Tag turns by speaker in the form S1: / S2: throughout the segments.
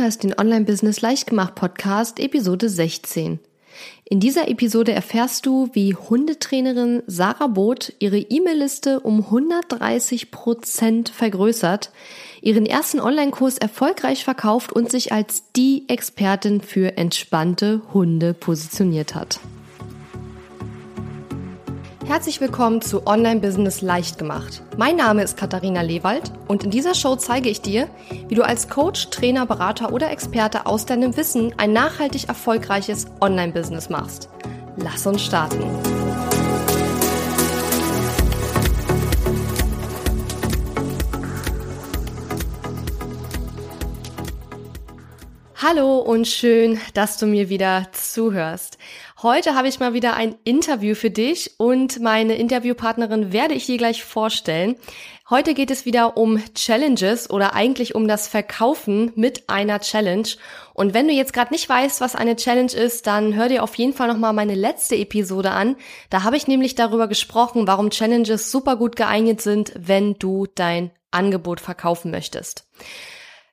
S1: hörst den Online-Business Leichtgemacht Podcast Episode 16. In dieser Episode erfährst du, wie Hundetrainerin Sarah Both ihre E-Mail-Liste um 130 Prozent vergrößert, ihren ersten Online-Kurs erfolgreich verkauft und sich als die Expertin für entspannte Hunde positioniert hat. Herzlich willkommen zu Online Business leicht gemacht. Mein Name ist Katharina Lewald und in dieser Show zeige ich dir, wie du als Coach, Trainer, Berater oder Experte aus deinem Wissen ein nachhaltig erfolgreiches Online Business machst. Lass uns starten. Hallo und schön, dass du mir wieder zuhörst. Heute habe ich mal wieder ein Interview für dich und meine Interviewpartnerin werde ich dir gleich vorstellen. Heute geht es wieder um Challenges oder eigentlich um das Verkaufen mit einer Challenge. Und wenn du jetzt gerade nicht weißt, was eine Challenge ist, dann hör dir auf jeden Fall nochmal meine letzte Episode an. Da habe ich nämlich darüber gesprochen, warum Challenges super gut geeignet sind, wenn du dein Angebot verkaufen möchtest.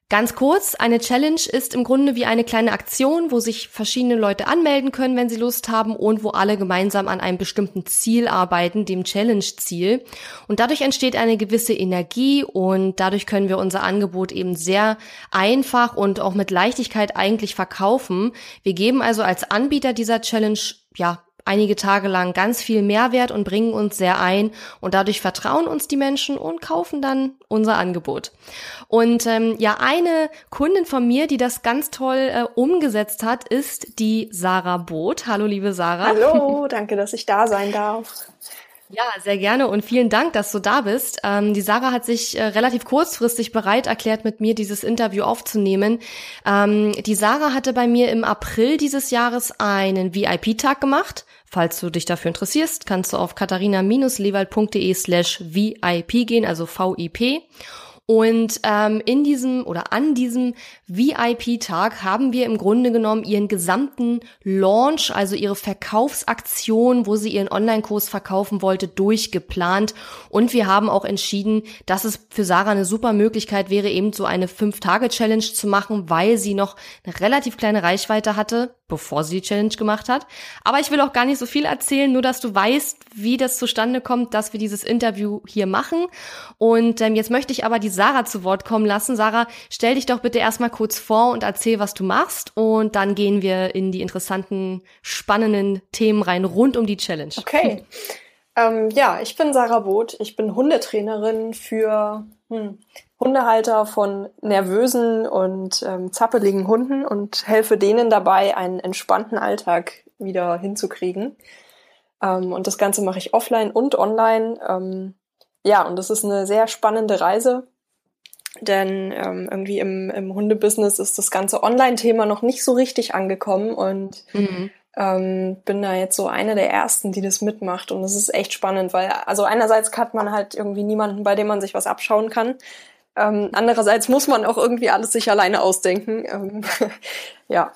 S1: Ganz kurz, eine Challenge ist im Grunde wie eine kleine Aktion, wo sich verschiedene Leute anmelden können, wenn sie Lust haben und wo alle gemeinsam an einem bestimmten Ziel arbeiten, dem Challenge-Ziel. Und dadurch entsteht eine gewisse Energie und dadurch können wir unser Angebot eben sehr einfach und auch mit Leichtigkeit eigentlich verkaufen. Wir geben also als Anbieter dieser Challenge ja einige Tage lang ganz viel Mehrwert und bringen uns sehr ein und dadurch vertrauen uns die Menschen und kaufen dann unser Angebot. Und ähm, ja, eine Kundin von mir, die das ganz toll äh, umgesetzt hat, ist die Sarah Boot. Hallo, liebe Sarah.
S2: Hallo, danke, dass ich da sein darf.
S1: Ja, sehr gerne und vielen Dank, dass du da bist. Ähm, die Sarah hat sich äh, relativ kurzfristig bereit erklärt, mit mir dieses Interview aufzunehmen. Ähm, die Sarah hatte bei mir im April dieses Jahres einen VIP-Tag gemacht. Falls du dich dafür interessierst, kannst du auf katharina-lewald.de slash VIP gehen, also VIP. Und ähm, in diesem oder an diesem VIP-Tag haben wir im Grunde genommen ihren gesamten Launch, also ihre Verkaufsaktion, wo sie ihren Online-Kurs verkaufen wollte, durchgeplant. Und wir haben auch entschieden, dass es für Sarah eine super Möglichkeit wäre, eben so eine Fünf-Tage-Challenge zu machen, weil sie noch eine relativ kleine Reichweite hatte bevor sie die Challenge gemacht hat. Aber ich will auch gar nicht so viel erzählen, nur dass du weißt, wie das zustande kommt, dass wir dieses Interview hier machen. Und ähm, jetzt möchte ich aber die Sarah zu Wort kommen lassen. Sarah, stell dich doch bitte erstmal kurz vor und erzähl, was du machst. Und dann gehen wir in die interessanten, spannenden Themen rein rund um die Challenge.
S2: Okay. Ähm, ja, ich bin Sarah Both. Ich bin Hundetrainerin für hm, Hundehalter von nervösen und ähm, zappeligen Hunden und helfe denen dabei, einen entspannten Alltag wieder hinzukriegen. Ähm, und das Ganze mache ich offline und online. Ähm, ja, und das ist eine sehr spannende Reise, denn ähm, irgendwie im, im Hundebusiness ist das ganze Online-Thema noch nicht so richtig angekommen und mhm. ähm, bin da jetzt so eine der ersten, die das mitmacht. Und das ist echt spannend, weil also einerseits hat man halt irgendwie niemanden, bei dem man sich was abschauen kann. Ähm, andererseits muss man auch irgendwie alles sich alleine ausdenken. Ähm, ja.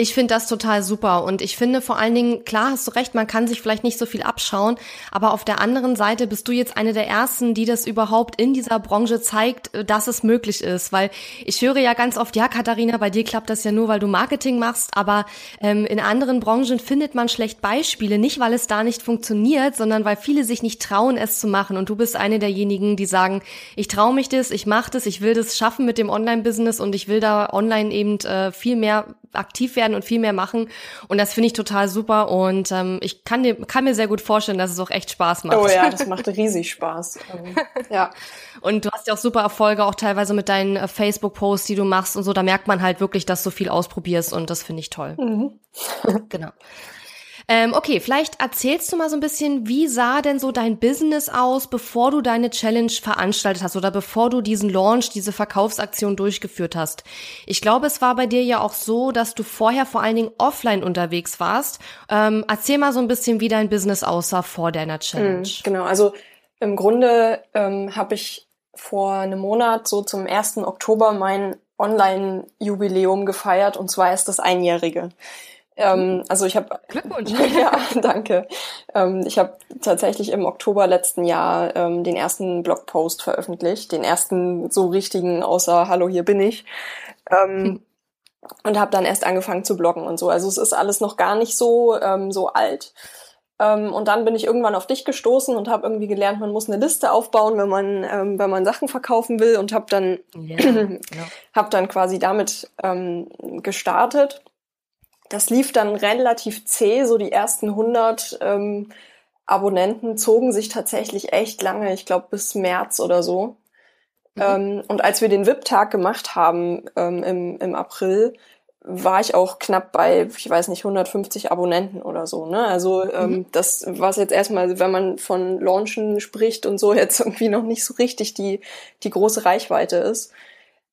S1: Ich finde das total super und ich finde vor allen Dingen, klar hast du recht, man kann sich vielleicht nicht so viel abschauen, aber auf der anderen Seite bist du jetzt eine der ersten, die das überhaupt in dieser Branche zeigt, äh, dass es möglich ist, weil ich höre ja ganz oft, ja Katharina, bei dir klappt das ja nur, weil du Marketing machst, aber ähm, in anderen Branchen findet man schlecht Beispiele, nicht weil es da nicht funktioniert, sondern weil viele sich nicht trauen, es zu machen und du bist eine derjenigen, die sagen, ich traue mich das, ich mache das, ich will das schaffen mit dem Online-Business und ich will da online eben äh, viel mehr aktiv werden und viel mehr machen. Und das finde ich total super. Und ähm, ich kann, dir, kann mir sehr gut vorstellen, dass es auch echt Spaß macht.
S2: Oh ja, das macht riesig Spaß. Ähm,
S1: ja. Und du hast ja auch super Erfolge, auch teilweise mit deinen äh, Facebook-Posts, die du machst und so. Da merkt man halt wirklich, dass du viel ausprobierst und das finde ich toll. Mhm. genau. Ähm, okay, vielleicht erzählst du mal so ein bisschen, wie sah denn so dein Business aus, bevor du deine Challenge veranstaltet hast oder bevor du diesen Launch, diese Verkaufsaktion durchgeführt hast. Ich glaube, es war bei dir ja auch so, dass du vorher vor allen Dingen offline unterwegs warst. Ähm, erzähl mal so ein bisschen, wie dein Business aussah vor deiner Challenge. Mhm,
S2: genau, also im Grunde ähm, habe ich vor einem Monat so zum 1. Oktober mein Online-Jubiläum gefeiert und zwar ist das einjährige. Ähm, also ich habe
S1: Glückwunsch.
S2: ja, danke. Ähm, ich habe tatsächlich im Oktober letzten Jahr ähm, den ersten Blogpost veröffentlicht, den ersten so richtigen außer Hallo, hier bin ich. Ähm, hm. Und habe dann erst angefangen zu bloggen und so. Also es ist alles noch gar nicht so, ähm, so alt. Ähm, und dann bin ich irgendwann auf dich gestoßen und habe irgendwie gelernt, man muss eine Liste aufbauen, wenn man, ähm, wenn man Sachen verkaufen will und habe dann, ja, ja. hab dann quasi damit ähm, gestartet. Das lief dann relativ zäh, so die ersten 100 ähm, Abonnenten zogen sich tatsächlich echt lange, ich glaube bis März oder so. Mhm. Ähm, und als wir den VIP-Tag gemacht haben ähm, im, im April, war ich auch knapp bei, ich weiß nicht, 150 Abonnenten oder so. Ne? Also ähm, mhm. das, was jetzt erstmal, wenn man von Launchen spricht und so, jetzt irgendwie noch nicht so richtig die, die große Reichweite ist.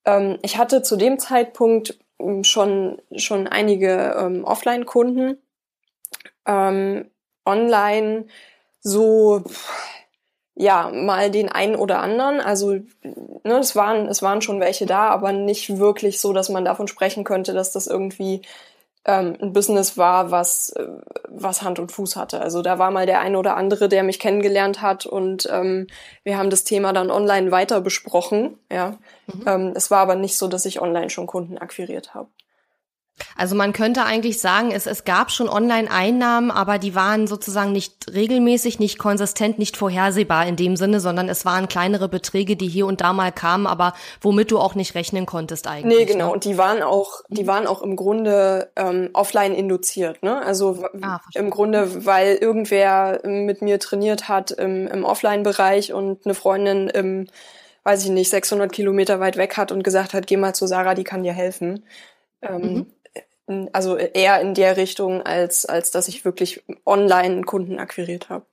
S2: Ähm, ich hatte zu dem Zeitpunkt ähm, schon, schon einige ähm, Offline-Kunden. Ähm, online so ja, mal den einen oder anderen. Also, ne, es waren, es waren schon welche da, aber nicht wirklich so, dass man davon sprechen könnte, dass das irgendwie ähm, ein Business war, was, äh, was Hand und Fuß hatte. Also da war mal der eine oder andere, der mich kennengelernt hat und ähm, wir haben das Thema dann online weiter besprochen. Ja, mhm. ähm, es war aber nicht so, dass ich online schon Kunden akquiriert habe.
S1: Also man könnte eigentlich sagen, es, es gab schon Online-Einnahmen, aber die waren sozusagen nicht regelmäßig, nicht konsistent, nicht vorhersehbar in dem Sinne, sondern es waren kleinere Beträge, die hier und da mal kamen, aber womit du auch nicht rechnen konntest eigentlich.
S2: Nee, genau. Ne? Und die waren auch, die mhm. waren auch im Grunde ähm, offline induziert. Ne? Also ah, im Grunde, weil irgendwer mit mir trainiert hat im, im Offline-Bereich und eine Freundin im, weiß ich nicht, 600 Kilometer weit weg hat und gesagt hat, geh mal zu Sarah, die kann dir helfen. Ähm, mhm also eher in der Richtung, als, als dass ich wirklich online Kunden akquiriert habe.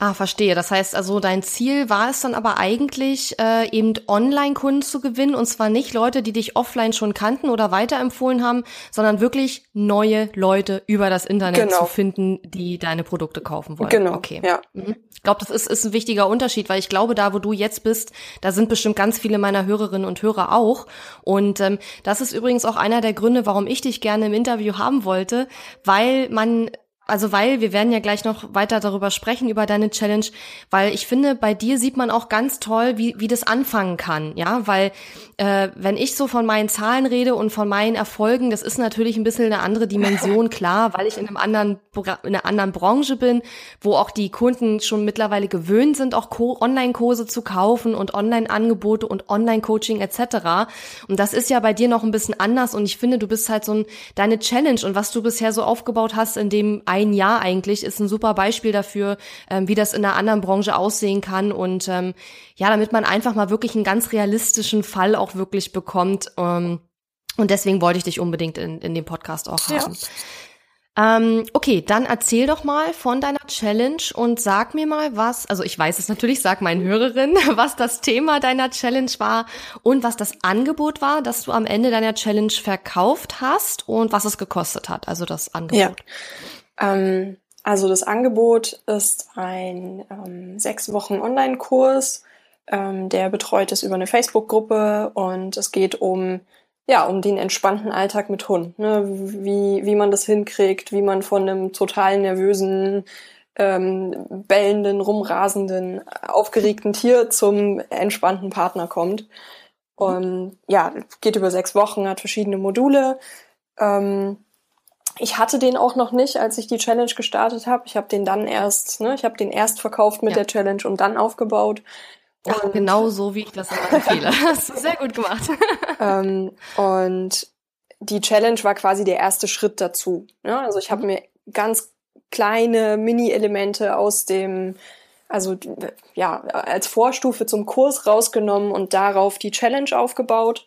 S1: Ah, verstehe. Das heißt also, dein Ziel war es dann aber eigentlich, äh, eben Online-Kunden zu gewinnen und zwar nicht Leute, die dich offline schon kannten oder weiterempfohlen haben, sondern wirklich neue Leute über das Internet genau. zu finden, die deine Produkte kaufen wollen.
S2: Genau. Okay. Ja.
S1: Mhm. Ich glaube, das ist, ist ein wichtiger Unterschied, weil ich glaube, da, wo du jetzt bist, da sind bestimmt ganz viele meiner Hörerinnen und Hörer auch. Und ähm, das ist übrigens auch einer der Gründe, warum ich dich gerne im Interview haben wollte, weil man also weil wir werden ja gleich noch weiter darüber sprechen über deine Challenge, weil ich finde, bei dir sieht man auch ganz toll, wie, wie das anfangen kann, ja, weil äh, wenn ich so von meinen Zahlen rede und von meinen Erfolgen, das ist natürlich ein bisschen eine andere Dimension, klar, weil ich in einem anderen in einer anderen Branche bin, wo auch die Kunden schon mittlerweile gewöhnt sind, auch Online-Kurse zu kaufen und Online-Angebote und Online-Coaching etc. Und das ist ja bei dir noch ein bisschen anders und ich finde, du bist halt so ein deine Challenge und was du bisher so aufgebaut hast in dem ein Jahr eigentlich, ist ein super Beispiel dafür, ähm, wie das in einer anderen Branche aussehen kann. Und ähm, ja, damit man einfach mal wirklich einen ganz realistischen Fall auch wirklich bekommt. Ähm, und deswegen wollte ich dich unbedingt in, in dem Podcast auch haben. Ja. Ähm, okay, dann erzähl doch mal von deiner Challenge und sag mir mal, was, also ich weiß es natürlich, sag meinen Hörerinnen, was das Thema deiner Challenge war und was das Angebot war, das du am Ende deiner Challenge verkauft hast und was es gekostet hat, also das Angebot. Ja.
S2: Ähm, also das Angebot ist ein ähm, sechs Wochen Online-Kurs, ähm, der betreut ist über eine Facebook-Gruppe und es geht um ja um den entspannten Alltag mit Hund, ne? wie wie man das hinkriegt, wie man von einem total nervösen ähm, bellenden, rumrasenden, aufgeregten Tier zum entspannten Partner kommt. Und ja, geht über sechs Wochen, hat verschiedene Module. Ähm, ich hatte den auch noch nicht, als ich die Challenge gestartet habe. Ich habe den dann erst, ne, ich habe den erst verkauft mit ja. der Challenge und dann aufgebaut.
S1: Ach, genau so, wie ich das immer empfehle. Hast du sehr gut gemacht.
S2: ähm, und die Challenge war quasi der erste Schritt dazu. Ne? Also ich habe mhm. mir ganz kleine Mini-Elemente aus dem, also ja, als Vorstufe zum Kurs rausgenommen und darauf die Challenge aufgebaut.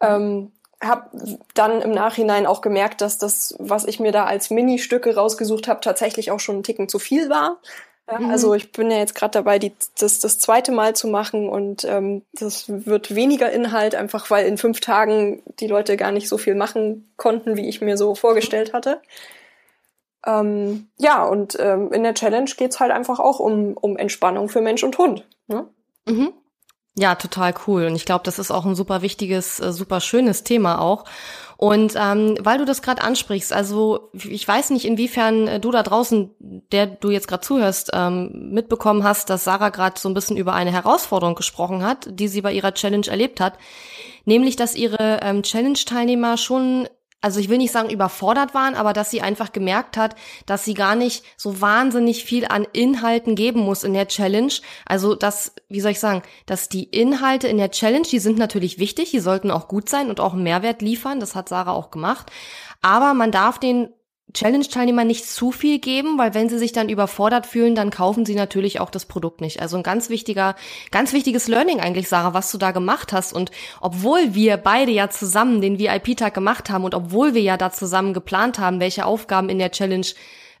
S2: Mhm. Ähm, habe dann im Nachhinein auch gemerkt, dass das, was ich mir da als Mini-Stücke rausgesucht habe, tatsächlich auch schon ein Ticken zu viel war. Ja, mhm. Also ich bin ja jetzt gerade dabei, die, das das zweite Mal zu machen und ähm, das wird weniger Inhalt, einfach weil in fünf Tagen die Leute gar nicht so viel machen konnten, wie ich mir so vorgestellt hatte. Ähm, ja, und ähm, in der Challenge geht's halt einfach auch um, um Entspannung für Mensch und Hund. Ne?
S1: Mhm. Ja, total cool. Und ich glaube, das ist auch ein super wichtiges, äh, super schönes Thema auch. Und ähm, weil du das gerade ansprichst, also ich weiß nicht, inwiefern äh, du da draußen, der du jetzt gerade zuhörst, ähm, mitbekommen hast, dass Sarah gerade so ein bisschen über eine Herausforderung gesprochen hat, die sie bei ihrer Challenge erlebt hat. nämlich dass ihre ähm, Challenge-Teilnehmer schon also ich will nicht sagen überfordert waren, aber dass sie einfach gemerkt hat, dass sie gar nicht so wahnsinnig viel an Inhalten geben muss in der Challenge. Also dass, wie soll ich sagen, dass die Inhalte in der Challenge, die sind natürlich wichtig, die sollten auch gut sein und auch einen Mehrwert liefern. Das hat Sarah auch gemacht. Aber man darf den Challenge-Teilnehmer nicht zu viel geben, weil wenn sie sich dann überfordert fühlen, dann kaufen sie natürlich auch das Produkt nicht. Also ein ganz wichtiger, ganz wichtiges Learning eigentlich, Sarah, was du da gemacht hast. Und obwohl wir beide ja zusammen den VIP-Tag gemacht haben und obwohl wir ja da zusammen geplant haben, welche Aufgaben in der Challenge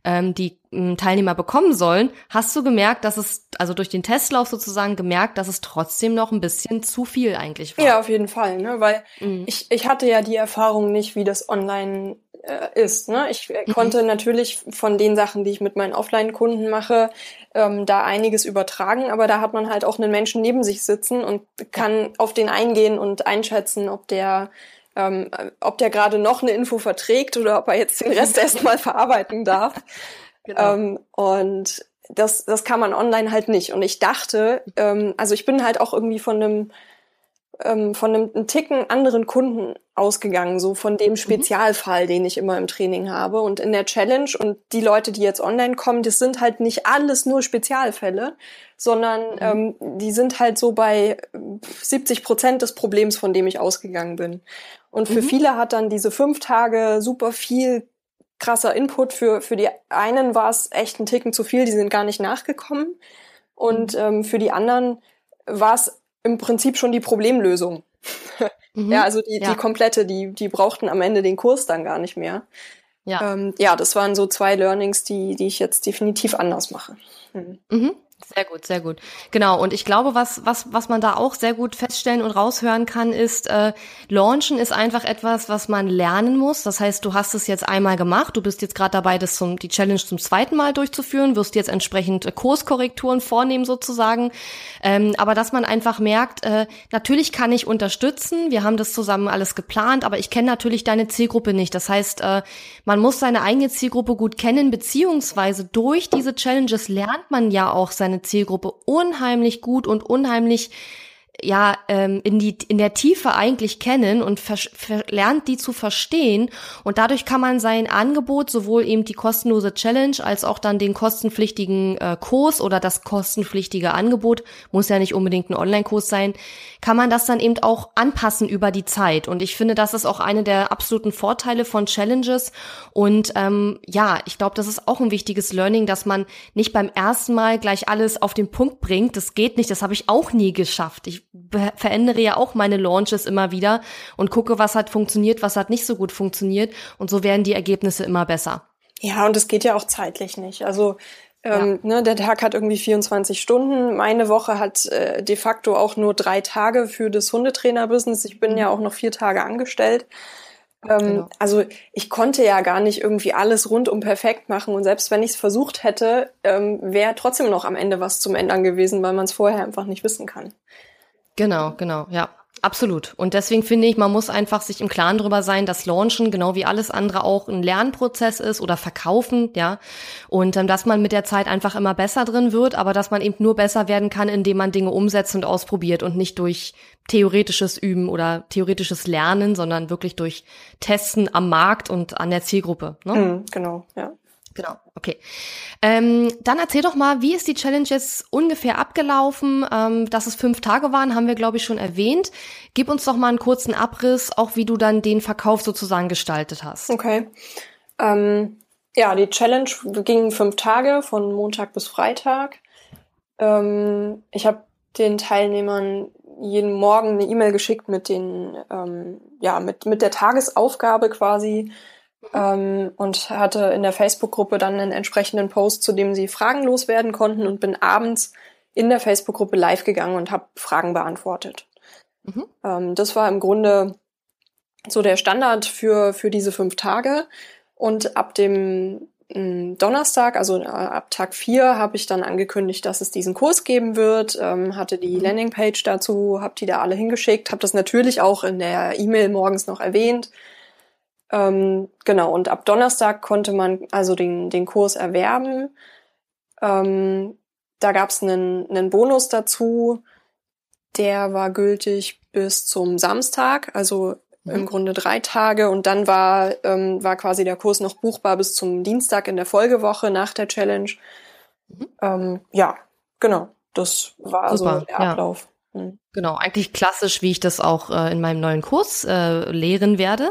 S1: ähm, die ähm, Teilnehmer bekommen sollen, hast du gemerkt, dass es, also durch den Testlauf sozusagen gemerkt, dass es trotzdem noch ein bisschen zu viel eigentlich war.
S2: Ja, auf jeden Fall, ne? Weil mhm. ich, ich hatte ja die Erfahrung nicht, wie das online äh, ist. Ne? Ich äh, mhm. konnte natürlich von den Sachen, die ich mit meinen Offline-Kunden mache, ähm, da einiges übertragen, aber da hat man halt auch einen Menschen neben sich sitzen und kann auf den eingehen und einschätzen, ob der ähm, ob der gerade noch eine Info verträgt oder ob er jetzt den Rest erstmal verarbeiten darf. Genau. Ähm, und das, das kann man online halt nicht. Und ich dachte, ähm, also ich bin halt auch irgendwie von einem ähm, von einem, einem Ticken anderen Kunden ausgegangen, so von dem mhm. Spezialfall, den ich immer im Training habe. Und in der Challenge und die Leute, die jetzt online kommen, das sind halt nicht alles nur Spezialfälle, sondern mhm. ähm, die sind halt so bei 70 Prozent des Problems, von dem ich ausgegangen bin. Und für mhm. viele hat dann diese fünf Tage super viel krasser Input. Für, für die einen war es echt ein Ticken zu viel, die sind gar nicht nachgekommen. Und mhm. ähm, für die anderen war es im Prinzip schon die Problemlösung. Mhm. ja, also die, ja. die komplette, die, die brauchten am Ende den Kurs dann gar nicht mehr. Ja. Ähm, ja, das waren so zwei Learnings, die, die ich jetzt definitiv anders mache.
S1: Mhm. Mhm. Sehr gut, sehr gut. Genau. Und ich glaube, was, was, was man da auch sehr gut feststellen und raushören kann, ist, äh, Launchen ist einfach etwas, was man lernen muss. Das heißt, du hast es jetzt einmal gemacht, du bist jetzt gerade dabei, das zum, die Challenge zum zweiten Mal durchzuführen, wirst jetzt entsprechend äh, Kurskorrekturen vornehmen sozusagen. Ähm, aber dass man einfach merkt, äh, natürlich kann ich unterstützen, wir haben das zusammen alles geplant, aber ich kenne natürlich deine Zielgruppe nicht. Das heißt, äh, man muss seine eigene Zielgruppe gut kennen, beziehungsweise durch diese Challenges lernt man ja auch seine Zielgruppe unheimlich gut und unheimlich ja ähm, in die in der Tiefe eigentlich kennen und lernt die zu verstehen. Und dadurch kann man sein Angebot sowohl eben die kostenlose Challenge als auch dann den kostenpflichtigen äh, Kurs oder das kostenpflichtige Angebot muss ja nicht unbedingt ein Online-Kurs sein kann man das dann eben auch anpassen über die Zeit. Und ich finde das ist auch eine der absoluten Vorteile von Challenges. Und ähm, ja ich glaube das ist auch ein wichtiges Learning dass man nicht beim ersten Mal gleich alles auf den Punkt bringt. Das geht nicht. Das habe ich auch nie geschafft. Ich verändere ja auch meine Launches immer wieder und gucke, was hat funktioniert, was hat nicht so gut funktioniert. Und so werden die Ergebnisse immer besser.
S2: Ja, und es geht ja auch zeitlich nicht. Also ähm, ja. ne, der Tag hat irgendwie 24 Stunden. Meine Woche hat äh, de facto auch nur drei Tage für das Hundetrainer-Business. Ich bin mhm. ja auch noch vier Tage angestellt. Ähm, genau. Also ich konnte ja gar nicht irgendwie alles rundum perfekt machen und selbst wenn ich es versucht hätte, ähm, wäre trotzdem noch am Ende was zum Ändern gewesen, weil man es vorher einfach nicht wissen kann.
S1: Genau, genau, ja. Absolut. Und deswegen finde ich, man muss einfach sich im Klaren darüber sein, dass Launchen genau wie alles andere auch ein Lernprozess ist oder Verkaufen, ja. Und ähm, dass man mit der Zeit einfach immer besser drin wird, aber dass man eben nur besser werden kann, indem man Dinge umsetzt und ausprobiert und nicht durch theoretisches Üben oder theoretisches Lernen, sondern wirklich durch Testen am Markt und an der Zielgruppe.
S2: Ne? Mhm, genau, ja.
S1: Genau, okay. Ähm, dann erzähl doch mal, wie ist die Challenge jetzt ungefähr abgelaufen? Ähm, dass es fünf Tage waren, haben wir, glaube ich, schon erwähnt. Gib uns doch mal einen kurzen Abriss, auch wie du dann den Verkauf sozusagen gestaltet hast.
S2: Okay. Ähm, ja, die Challenge ging fünf Tage, von Montag bis Freitag. Ähm, ich habe den Teilnehmern jeden Morgen eine E-Mail geschickt mit den, ähm, ja, mit, mit der Tagesaufgabe quasi ähm, und hatte in der Facebook-Gruppe dann einen entsprechenden Post, zu dem sie Fragen loswerden konnten und bin abends in der Facebook-Gruppe live gegangen und habe Fragen beantwortet. Mhm. Ähm, das war im Grunde so der Standard für, für diese fünf Tage. Und ab dem mm, Donnerstag, also äh, ab Tag vier, habe ich dann angekündigt, dass es diesen Kurs geben wird, ähm, hatte die mhm. Landingpage dazu, habe die da alle hingeschickt, habe das natürlich auch in der E-Mail morgens noch erwähnt, ähm, genau, und ab Donnerstag konnte man also den, den Kurs erwerben. Ähm, da gab es einen, einen Bonus dazu, der war gültig bis zum Samstag, also mhm. im Grunde drei Tage. Und dann war, ähm, war quasi der Kurs noch buchbar bis zum Dienstag in der Folgewoche nach der Challenge. Mhm. Ähm, ja, genau. Das war Super, so der Ablauf.
S1: Ja. Mhm. Genau, eigentlich klassisch, wie ich das auch äh, in meinem neuen Kurs äh, lehren werde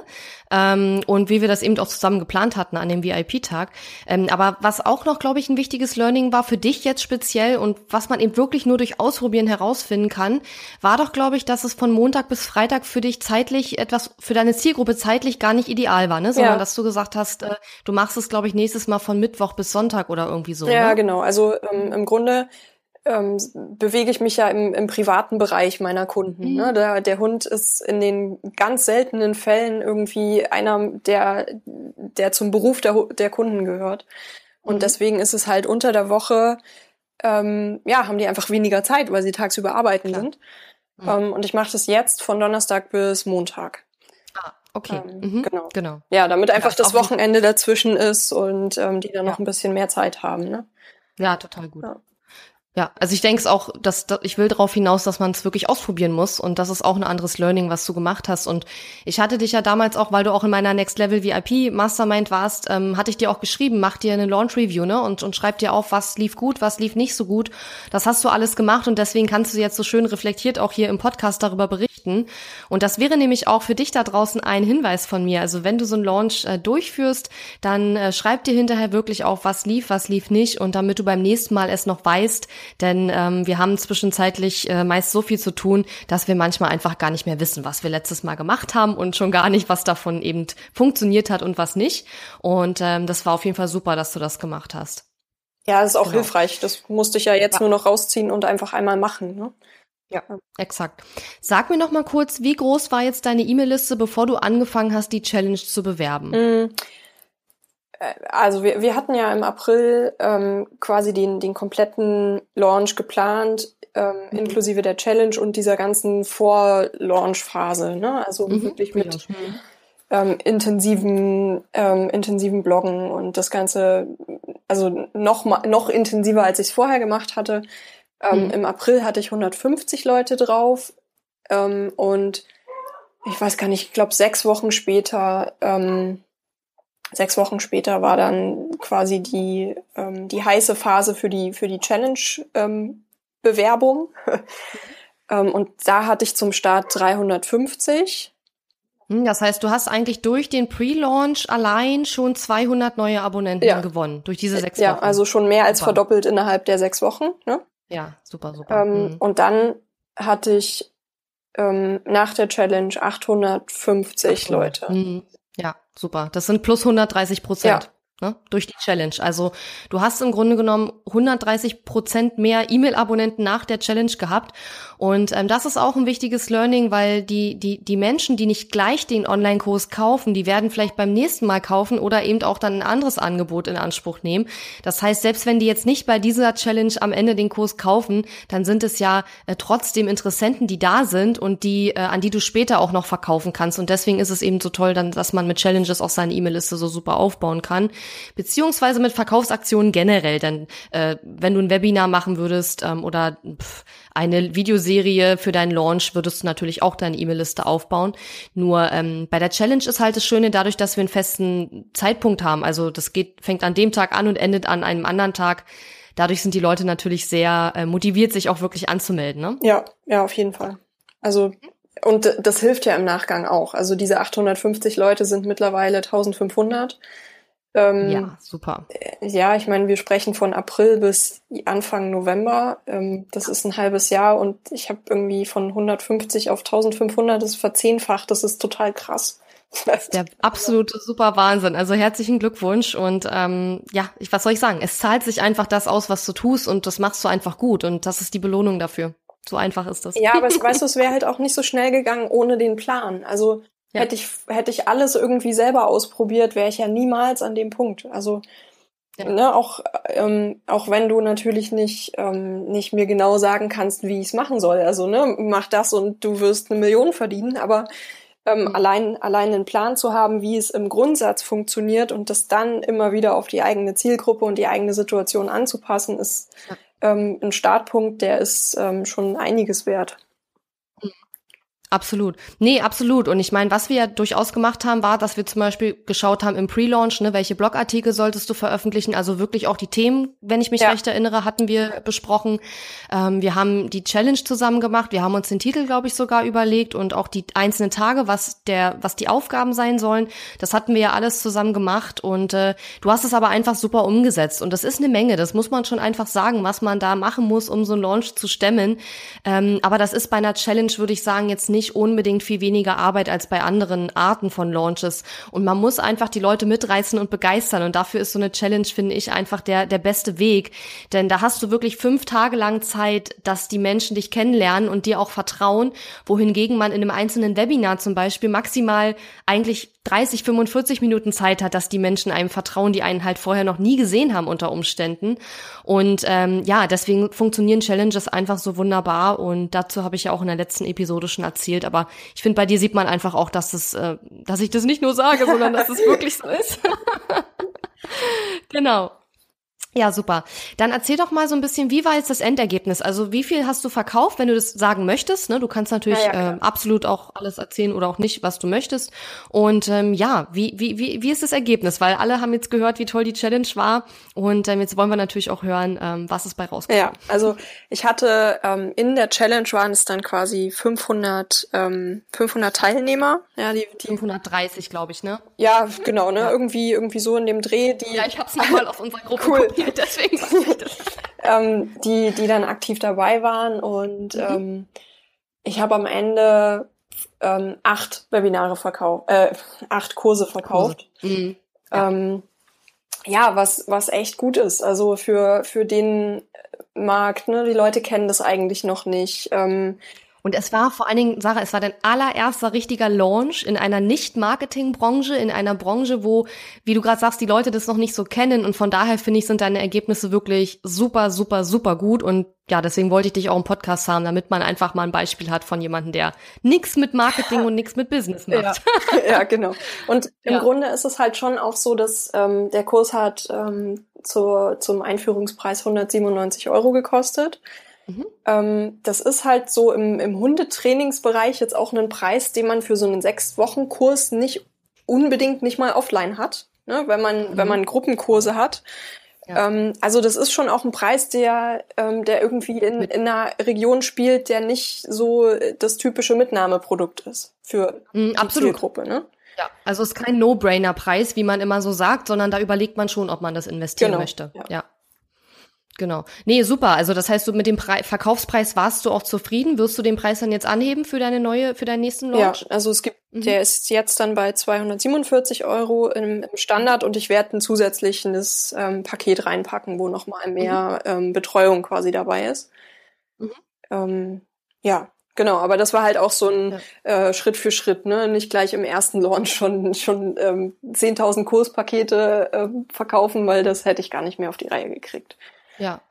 S1: ähm, und wie wir das eben auch zusammen geplant hatten an dem VIP-Tag. Ähm, aber was auch noch, glaube ich, ein wichtiges Learning war für dich jetzt speziell und was man eben wirklich nur durch Ausprobieren herausfinden kann, war doch, glaube ich, dass es von Montag bis Freitag für dich zeitlich etwas, für deine Zielgruppe zeitlich gar nicht ideal war, ne? sondern ja. dass du gesagt hast, äh, du machst es, glaube ich, nächstes Mal von Mittwoch bis Sonntag oder irgendwie so.
S2: Ja,
S1: ne?
S2: genau. Also ähm, im Grunde ähm, bewege ich mich ja im, im privaten Bereich meiner Kunden. Mhm. Ne? Der, der Hund ist in den ganz seltenen Fällen irgendwie einer, der, der zum Beruf der, der Kunden gehört. Und mhm. deswegen ist es halt unter der Woche, ähm, ja, haben die einfach weniger Zeit, weil sie tagsüber arbeiten Klar. sind. Mhm. Ähm, und ich mache das jetzt von Donnerstag bis Montag.
S1: Ah, okay. Ähm, mhm. Genau. genau.
S2: Ja, damit einfach ja, das Wochenende dazwischen ist und ähm, die dann noch ein bisschen mehr Zeit haben. Ne?
S1: Ja, total gut. Ja. Ja, also ich denke es auch, dass, dass ich will darauf hinaus, dass man es wirklich ausprobieren muss und das ist auch ein anderes Learning, was du gemacht hast. Und ich hatte dich ja damals auch, weil du auch in meiner Next Level VIP Mastermind warst, ähm, hatte ich dir auch geschrieben, mach dir eine Launch Review, ne? Und, und schreib dir auf, was lief gut, was lief nicht so gut. Das hast du alles gemacht und deswegen kannst du jetzt so schön reflektiert auch hier im Podcast darüber berichten. Und das wäre nämlich auch für dich da draußen ein Hinweis von mir. Also wenn du so einen Launch äh, durchführst, dann äh, schreib dir hinterher wirklich auf, was lief, was lief nicht und damit du beim nächsten Mal es noch weißt, denn ähm, wir haben zwischenzeitlich äh, meist so viel zu tun, dass wir manchmal einfach gar nicht mehr wissen, was wir letztes Mal gemacht haben und schon gar nicht, was davon eben funktioniert hat und was nicht. Und ähm, das war auf jeden Fall super, dass du das gemacht hast.
S2: Ja, das ist auch genau. hilfreich. Das musste ich ja jetzt ja. nur noch rausziehen und einfach einmal machen. Ne?
S1: Ja, exakt. Sag mir noch mal kurz, wie groß war jetzt deine E-Mail-Liste, bevor du angefangen hast, die Challenge zu bewerben? Mm,
S2: äh, also wir, wir hatten ja im April ähm, quasi den, den kompletten Launch geplant, ähm, mhm. inklusive der Challenge und dieser ganzen Vor-Launch-Phase. Ne? Also mhm. wirklich mit ähm, intensiven, ähm, intensiven Bloggen und das Ganze, also noch, noch intensiver, als ich es vorher gemacht hatte. Ähm, mhm. Im April hatte ich 150 Leute drauf ähm, und ich weiß gar nicht, ich glaube sechs Wochen später ähm, Sechs Wochen später war dann quasi die, ähm, die heiße Phase für die, für die Challenge-Bewerbung. Ähm, ähm, und da hatte ich zum Start 350.
S1: Hm, das heißt, du hast eigentlich durch den Pre-Launch allein schon 200 neue Abonnenten ja. gewonnen, durch diese sechs Wochen. Ja,
S2: also schon mehr als super. verdoppelt innerhalb der sechs Wochen. Ne?
S1: Ja, super, super. Ähm,
S2: mhm. Und dann hatte ich ähm, nach der Challenge 850 Leute. Mhm.
S1: Ja, super. Das sind plus 130 Prozent. Ja ne, durch die Challenge. Also du hast im Grunde genommen 130 Prozent mehr E-Mail-Abonnenten nach der Challenge gehabt. Und ähm, das ist auch ein wichtiges Learning, weil die, die, die Menschen, die nicht gleich den Online-Kurs kaufen, die werden vielleicht beim nächsten Mal kaufen oder eben auch dann ein anderes Angebot in Anspruch nehmen. Das heißt, selbst wenn die jetzt nicht bei dieser Challenge am Ende den Kurs kaufen, dann sind es ja äh, trotzdem Interessenten, die da sind und die, äh, an die du später auch noch verkaufen kannst. Und deswegen ist es eben so toll, dann, dass man mit Challenges auch seine E-Mail-Liste so super aufbauen kann beziehungsweise mit Verkaufsaktionen generell. Denn äh, wenn du ein Webinar machen würdest ähm, oder pff, eine Videoserie für deinen Launch, würdest du natürlich auch deine E-Mail-Liste aufbauen. Nur ähm, bei der Challenge ist halt das Schöne dadurch, dass wir einen festen Zeitpunkt haben. Also das geht, fängt an dem Tag an und endet an einem anderen Tag. Dadurch sind die Leute natürlich sehr äh, motiviert, sich auch wirklich anzumelden. Ne?
S2: Ja, ja, auf jeden Fall. Also und das hilft ja im Nachgang auch. Also diese 850 Leute sind mittlerweile 1500.
S1: Ähm, ja, super.
S2: Ja, ich meine, wir sprechen von April bis Anfang November. Ähm, das ist ein halbes Jahr und ich habe irgendwie von 150 auf 1500 das verzehnfacht. Das ist total krass.
S1: Der absolute super Wahnsinn. Also herzlichen Glückwunsch und ähm, ja, ich, was soll ich sagen? Es zahlt sich einfach das aus, was du tust und das machst du einfach gut und das ist die Belohnung dafür. So einfach ist das.
S2: Ja, aber es, weißt du, es wäre halt auch nicht so schnell gegangen ohne den Plan. Also ja. Hätte ich, hätte ich alles irgendwie selber ausprobiert, wäre ich ja niemals an dem Punkt. Also, ja. ne, auch, ähm, auch wenn du natürlich nicht, ähm, nicht mir genau sagen kannst, wie ich es machen soll. Also, ne, mach das und du wirst eine Million verdienen, aber ähm, mhm. allein, allein einen Plan zu haben, wie es im Grundsatz funktioniert und das dann immer wieder auf die eigene Zielgruppe und die eigene Situation anzupassen, ist ja. ähm, ein Startpunkt, der ist ähm, schon einiges wert.
S1: Absolut. Nee, absolut. Und ich meine, was wir ja durchaus gemacht haben, war, dass wir zum Beispiel geschaut haben im Pre-Launch, ne, welche Blogartikel solltest du veröffentlichen. Also wirklich auch die Themen, wenn ich mich ja. recht erinnere, hatten wir besprochen. Ähm, wir haben die Challenge zusammen gemacht. Wir haben uns den Titel, glaube ich, sogar überlegt und auch die einzelnen Tage, was der, was die Aufgaben sein sollen. Das hatten wir ja alles zusammen gemacht. Und äh, du hast es aber einfach super umgesetzt. Und das ist eine Menge. Das muss man schon einfach sagen, was man da machen muss, um so einen Launch zu stemmen. Ähm, aber das ist bei einer Challenge, würde ich sagen, jetzt nicht nicht unbedingt viel weniger Arbeit als bei anderen Arten von Launches. Und man muss einfach die Leute mitreißen und begeistern. Und dafür ist so eine Challenge, finde ich, einfach der, der beste Weg. Denn da hast du wirklich fünf Tage lang Zeit, dass die Menschen dich kennenlernen und dir auch vertrauen, wohingegen man in einem einzelnen Webinar zum Beispiel maximal eigentlich 30, 45 Minuten Zeit hat, dass die Menschen einem vertrauen, die einen halt vorher noch nie gesehen haben unter Umständen. Und ähm, ja, deswegen funktionieren Challenges einfach so wunderbar. Und dazu habe ich ja auch in der letzten Episode schon erzählt. Aber ich finde, bei dir sieht man einfach auch, dass es, äh, dass ich das nicht nur sage, sondern dass es wirklich so ist. genau. Ja, super. Dann erzähl doch mal so ein bisschen, wie war jetzt das Endergebnis? Also wie viel hast du verkauft, wenn du das sagen möchtest? Ne? Du kannst natürlich ja, ja, äh, absolut auch alles erzählen oder auch nicht, was du möchtest. Und ähm, ja, wie, wie, wie, wie ist das Ergebnis? Weil alle haben jetzt gehört, wie toll die Challenge war. Und ähm, jetzt wollen wir natürlich auch hören, ähm, was es bei rauskommt.
S2: Ja, also ich hatte ähm, in der Challenge waren es dann quasi 500, ähm, 500 Teilnehmer. Ja,
S1: die, die 530, glaube ich, ne?
S2: Ja, genau, ne? Ja. Irgendwie, irgendwie so in dem Dreh. Die,
S1: ja, ich habe es nochmal auf unserer Gruppe
S2: cool. kopiert, deswegen ich das. ähm, die, die dann aktiv dabei waren und mhm. ähm, ich habe am Ende ähm, acht Webinare verkauft, äh, acht Kurse verkauft. Mhm. Ja. Ähm, ja, was, was echt gut ist. Also für, für den Markt, ne, die Leute kennen das eigentlich noch nicht. Ähm,
S1: und es war vor allen Dingen, Sarah, es war dein allererster richtiger Launch in einer Nicht-Marketing-Branche, in einer Branche, wo, wie du gerade sagst, die Leute das noch nicht so kennen. Und von daher finde ich, sind deine Ergebnisse wirklich super, super, super gut. Und ja, deswegen wollte ich dich auch im Podcast haben, damit man einfach mal ein Beispiel hat von jemandem, der nichts mit Marketing und nichts mit Business macht.
S2: Ja, ja genau. Und im ja. Grunde ist es halt schon auch so, dass ähm, der Kurs hat ähm, zur, zum Einführungspreis 197 Euro gekostet. Mhm. Ähm, das ist halt so im, im Hundetrainingsbereich jetzt auch ein Preis, den man für so einen sechs Wochen Kurs nicht unbedingt nicht mal offline hat, ne? wenn man mhm. wenn man Gruppenkurse hat. Ja. Ähm, also das ist schon auch ein Preis, der ähm, der irgendwie in, in einer Region spielt, der nicht so das typische Mitnahmeprodukt ist für mhm, die. Zielgruppe. Ne?
S1: Ja, also es ist kein No-Brainer-Preis, wie man immer so sagt, sondern da überlegt man schon, ob man das investieren genau. möchte. Ja. ja. Genau. Nee, super. Also das heißt, du mit dem Pre Verkaufspreis warst du auch zufrieden. Wirst du den Preis dann jetzt anheben für deine neue, für deinen nächsten Launch?
S2: Ja, also es gibt, mhm. der ist jetzt dann bei 247 Euro im, im Standard und ich werde ein zusätzliches ähm, Paket reinpacken, wo nochmal mehr mhm. ähm, Betreuung quasi dabei ist. Mhm. Ähm, ja, Genau, aber das war halt auch so ein ja. äh, Schritt für Schritt, ne? Nicht gleich im ersten Launch schon schon ähm, 10.000 Kurspakete äh, verkaufen, weil das hätte ich gar nicht mehr auf die Reihe gekriegt.
S1: Ja.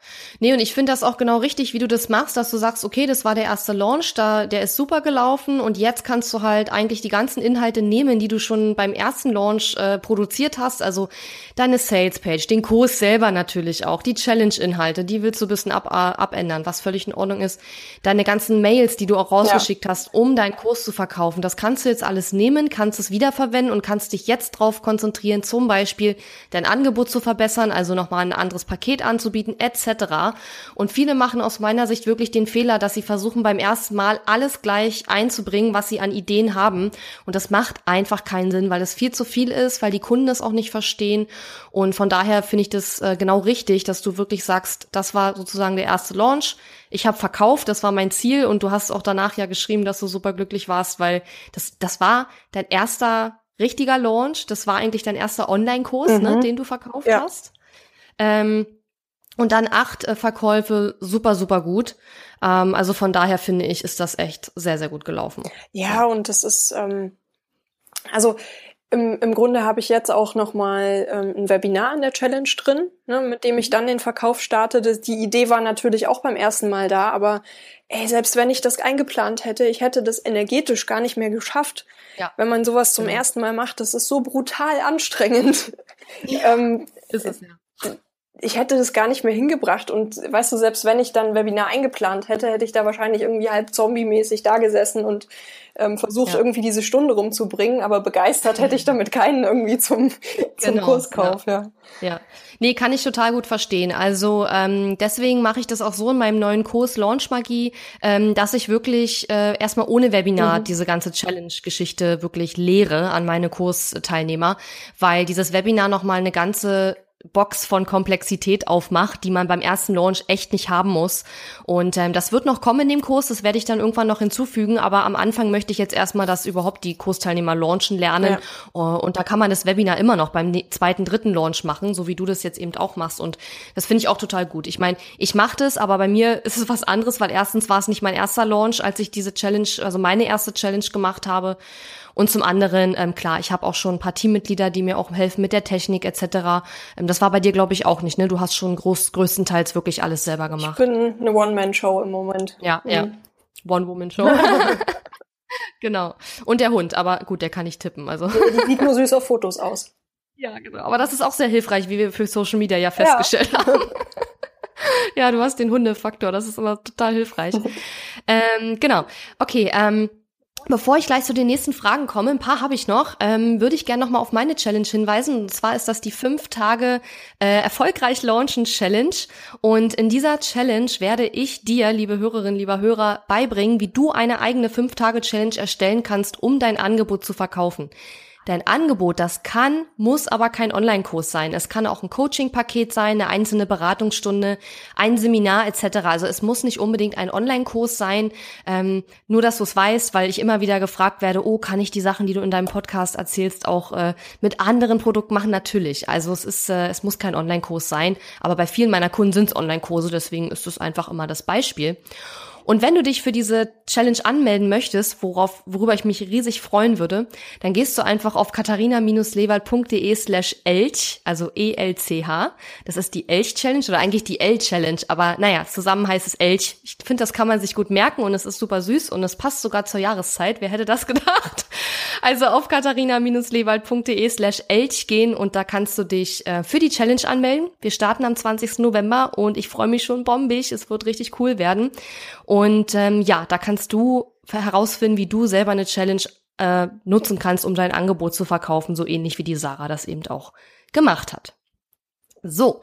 S1: Nee, und ich finde das auch genau richtig, wie du das machst, dass du sagst, okay, das war der erste Launch, da, der ist super gelaufen und jetzt kannst du halt eigentlich die ganzen Inhalte nehmen, die du schon beim ersten Launch äh, produziert hast, also deine Salespage, den Kurs selber natürlich auch, die Challenge-Inhalte, die willst du ein bisschen ab, äh, abändern, was völlig in Ordnung ist, deine ganzen Mails, die du auch rausgeschickt ja. hast, um deinen Kurs zu verkaufen, das kannst du jetzt alles nehmen, kannst es wiederverwenden und kannst dich jetzt drauf konzentrieren, zum Beispiel dein Angebot zu verbessern, also nochmal ein anderes Paket anzubieten, Kunden etc. Und viele machen aus meiner Sicht wirklich den Fehler, dass sie versuchen beim ersten Mal alles gleich einzubringen, was sie an Ideen haben. Und das macht einfach keinen Sinn, weil es viel zu viel ist, weil die Kunden es auch nicht verstehen. Und von daher finde ich das äh, genau richtig, dass du wirklich sagst, das war sozusagen der erste Launch. Ich habe verkauft, das war mein Ziel und du hast auch danach ja geschrieben, dass du super glücklich warst, weil das, das war dein erster richtiger Launch. Das war eigentlich dein erster Online-Kurs, ne, mhm. ne, den du verkauft ja. hast. Ähm, und dann acht äh, Verkäufe, super, super gut. Ähm, also von daher finde ich, ist das echt sehr, sehr gut gelaufen.
S2: Ja, und das ist, ähm, also im, im Grunde habe ich jetzt auch noch mal ähm, ein Webinar in der Challenge drin, ne, mit dem ich dann den Verkauf starte. Die Idee war natürlich auch beim ersten Mal da, aber ey, selbst wenn ich das eingeplant hätte, ich hätte das energetisch gar nicht mehr geschafft. Ja. Wenn man sowas zum genau. ersten Mal macht, das ist so brutal anstrengend.
S1: Ja, ähm, ist es, ja
S2: ich hätte das gar nicht mehr hingebracht. Und weißt du, selbst wenn ich dann ein Webinar eingeplant hätte, hätte ich da wahrscheinlich irgendwie halb zombie-mäßig da gesessen und ähm, versucht, ja. irgendwie diese Stunde rumzubringen. Aber begeistert hätte ich damit keinen irgendwie zum, zum genau, Kurskauf, ja.
S1: ja. Ja. Nee, kann ich total gut verstehen. Also ähm, deswegen mache ich das auch so in meinem neuen Kurs Launch Magie, ähm, dass ich wirklich äh, erstmal ohne Webinar mhm. diese ganze Challenge-Geschichte wirklich lehre an meine Kursteilnehmer, weil dieses Webinar nochmal eine ganze Box von Komplexität aufmacht, die man beim ersten Launch echt nicht haben muss. Und ähm, das wird noch kommen in dem Kurs, das werde ich dann irgendwann noch hinzufügen, aber am Anfang möchte ich jetzt erstmal, dass überhaupt die Kursteilnehmer launchen lernen. Ja. Uh, und da kann man das Webinar immer noch beim ne-, zweiten, dritten Launch machen, so wie du das jetzt eben auch machst. Und das finde ich auch total gut. Ich meine, ich mache das, aber bei mir ist es was anderes, weil erstens war es nicht mein erster Launch, als ich diese Challenge, also meine erste Challenge gemacht habe. Und zum anderen, ähm, klar, ich habe auch schon ein paar Teammitglieder, die mir auch helfen mit der Technik etc. Ähm, das war bei dir, glaube ich, auch nicht, ne? Du hast schon groß, größtenteils wirklich alles selber gemacht.
S2: Ich bin eine One-Man-Show im Moment.
S1: Ja, mhm. ja. One-Woman-Show. genau. Und der Hund, aber gut, der kann nicht tippen. Also.
S2: Die sieht nur süß auf Fotos aus.
S1: Ja, genau. Aber das ist auch sehr hilfreich, wie wir für Social Media ja festgestellt ja. haben. ja, du hast den Hundefaktor, das ist immer total hilfreich. ähm, genau. Okay, ähm, Bevor ich gleich zu den nächsten Fragen komme, ein paar habe ich noch, ähm, würde ich gerne nochmal auf meine Challenge hinweisen. Und zwar ist das die fünf Tage äh, erfolgreich launchen Challenge. Und in dieser Challenge werde ich dir, liebe Hörerinnen, lieber Hörer, beibringen, wie du eine eigene fünf Tage Challenge erstellen kannst, um dein Angebot zu verkaufen. Dein Angebot, das kann, muss aber kein Online-Kurs sein. Es kann auch ein Coaching-Paket sein, eine einzelne Beratungsstunde, ein Seminar etc. Also es muss nicht unbedingt ein Online-Kurs sein. Ähm, nur, dass du es weißt, weil ich immer wieder gefragt werde, oh, kann ich die Sachen, die du in deinem Podcast erzählst, auch äh, mit anderen Produkten machen? Natürlich. Also es ist, äh, es muss kein Online-Kurs sein. Aber bei vielen meiner Kunden sind es Online-Kurse, deswegen ist es einfach immer das Beispiel. Und wenn du dich für diese Challenge anmelden möchtest, worauf, worüber ich mich riesig freuen würde, dann gehst du einfach auf katharina-lewald.de slash elch, also E-L-C-H. Das ist die Elch-Challenge oder eigentlich die L-Challenge, aber naja, zusammen heißt es Elch. Ich finde, das kann man sich gut merken und es ist super süß und es passt sogar zur Jahreszeit. Wer hätte das gedacht? Also auf katharina-lewald.de slash elch gehen und da kannst du dich äh, für die Challenge anmelden. Wir starten am 20. November und ich freue mich schon bombig. Es wird richtig cool werden. Und ähm, ja, da kannst du herausfinden, wie du selber eine Challenge äh, nutzen kannst, um dein Angebot zu verkaufen, so ähnlich wie die Sarah das eben auch gemacht hat. So.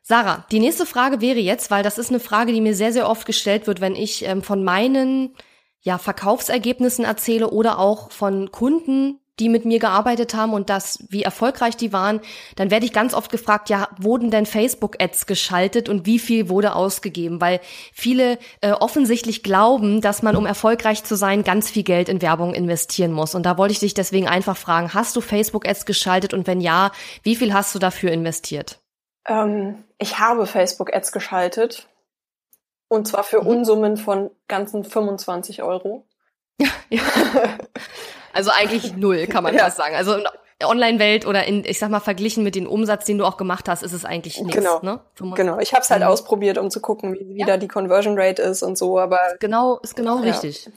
S1: Sarah, die nächste Frage wäre jetzt, weil das ist eine Frage, die mir sehr, sehr oft gestellt wird, wenn ich ähm, von meinen ja, Verkaufsergebnissen erzähle oder auch von Kunden, die mit mir gearbeitet haben und das, wie erfolgreich die waren, dann werde ich ganz oft gefragt, ja, wurden denn Facebook-Ads geschaltet und wie viel wurde ausgegeben? Weil viele äh, offensichtlich glauben, dass man, um erfolgreich zu sein, ganz viel Geld in Werbung investieren muss. Und da wollte ich dich deswegen einfach fragen, hast du Facebook-Ads geschaltet und wenn ja, wie viel hast du dafür investiert?
S2: Ähm, ich habe Facebook-Ads geschaltet und zwar für mhm. Unsummen von ganzen 25 Euro.
S1: ja. Also eigentlich null, kann man ja. fast sagen. Also in der Online-Welt oder in, ich sag mal, verglichen mit dem Umsatz, den du auch gemacht hast, ist es eigentlich nichts.
S2: Genau,
S1: ne?
S2: genau. Ich habe es halt mhm. ausprobiert, um zu gucken, wie, wie ja. da die Conversion Rate ist und so, aber...
S1: Genau, ist genau ja. richtig.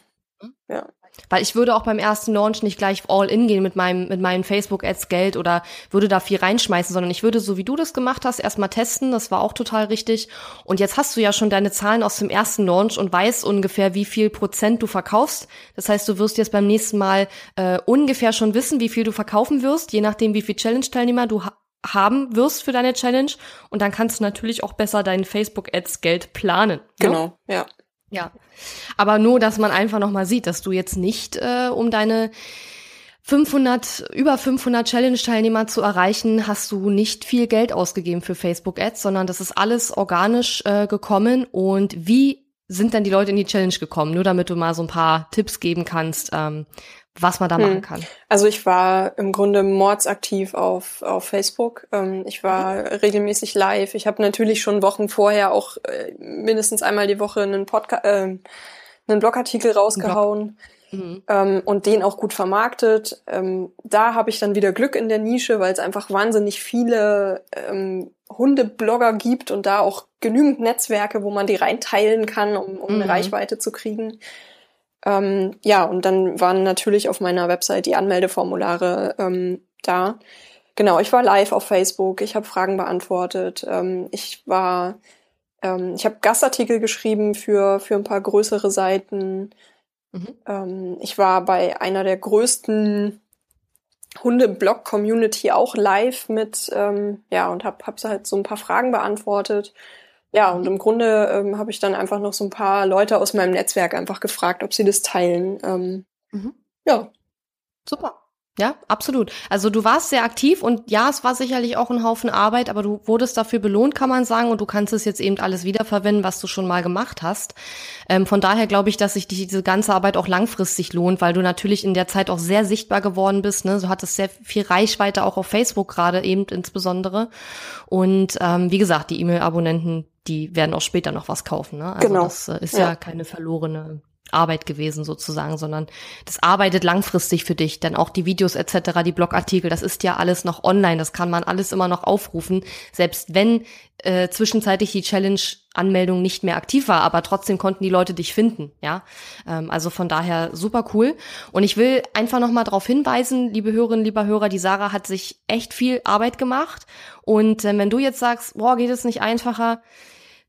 S1: Ja. Weil ich würde auch beim ersten Launch nicht gleich all in gehen mit meinem, mit meinen Facebook-Ads Geld oder würde da viel reinschmeißen, sondern ich würde, so wie du das gemacht hast, erstmal testen. Das war auch total richtig. Und jetzt hast du ja schon deine Zahlen aus dem ersten Launch und weißt ungefähr, wie viel Prozent du verkaufst. Das heißt, du wirst jetzt beim nächsten Mal äh, ungefähr schon wissen, wie viel du verkaufen wirst, je nachdem, wie viel Challenge-Teilnehmer du ha haben wirst für deine Challenge. Und dann kannst du natürlich auch besser dein Facebook-Ads Geld planen. Ne?
S2: Genau, ja.
S1: Ja, aber nur, dass man einfach noch mal sieht, dass du jetzt nicht äh, um deine 500 über 500 Challenge-Teilnehmer zu erreichen, hast du nicht viel Geld ausgegeben für Facebook-Ads, sondern das ist alles organisch äh, gekommen. Und wie sind dann die Leute in die Challenge gekommen? Nur damit du mal so ein paar Tipps geben kannst, ähm, was man da hm. machen kann.
S2: Also ich war im Grunde mordsaktiv auf, auf Facebook. Ähm, ich war mhm. regelmäßig live. Ich habe natürlich schon Wochen vorher auch äh, mindestens einmal die Woche einen Podcast, äh, einen Blogartikel rausgehauen. Blog. Mhm. Ähm, und den auch gut vermarktet. Ähm, da habe ich dann wieder Glück in der Nische, weil es einfach wahnsinnig viele ähm, Hundeblogger gibt und da auch genügend Netzwerke, wo man die reinteilen kann, um, um mhm. eine Reichweite zu kriegen. Ähm, ja, und dann waren natürlich auf meiner Website die Anmeldeformulare ähm, da. genau, ich war live auf Facebook, ich habe Fragen beantwortet, ähm, ich war, ähm, ich habe Gastartikel geschrieben für, für ein paar größere Seiten. Mhm. Ähm, ich war bei einer der größten Hunde-Blog-Community auch live mit, ähm, ja, und habe hab halt so ein paar Fragen beantwortet. Ja, und im Grunde ähm, habe ich dann einfach noch so ein paar Leute aus meinem Netzwerk einfach gefragt, ob sie das teilen. Ähm, mhm. Ja.
S1: Super. Ja, absolut. Also du warst sehr aktiv und ja, es war sicherlich auch ein Haufen Arbeit, aber du wurdest dafür belohnt, kann man sagen, und du kannst es jetzt eben alles wiederverwenden, was du schon mal gemacht hast. Ähm, von daher glaube ich, dass sich diese ganze Arbeit auch langfristig lohnt, weil du natürlich in der Zeit auch sehr sichtbar geworden bist. Ne? Du hattest sehr viel Reichweite auch auf Facebook gerade eben insbesondere. Und ähm, wie gesagt, die E-Mail-Abonnenten, die werden auch später noch was kaufen. Ne? Also
S2: genau.
S1: das äh, ist ja. ja keine verlorene Arbeit gewesen sozusagen, sondern das arbeitet langfristig für dich. Denn auch die Videos etc., die Blogartikel, das ist ja alles noch online, das kann man alles immer noch aufrufen, selbst wenn äh, zwischenzeitlich die Challenge-Anmeldung nicht mehr aktiv war, aber trotzdem konnten die Leute dich finden, ja. Ähm, also von daher super cool. Und ich will einfach nochmal darauf hinweisen, liebe Hörerinnen, lieber Hörer, die Sarah hat sich echt viel Arbeit gemacht. Und äh, wenn du jetzt sagst, boah, geht es nicht einfacher,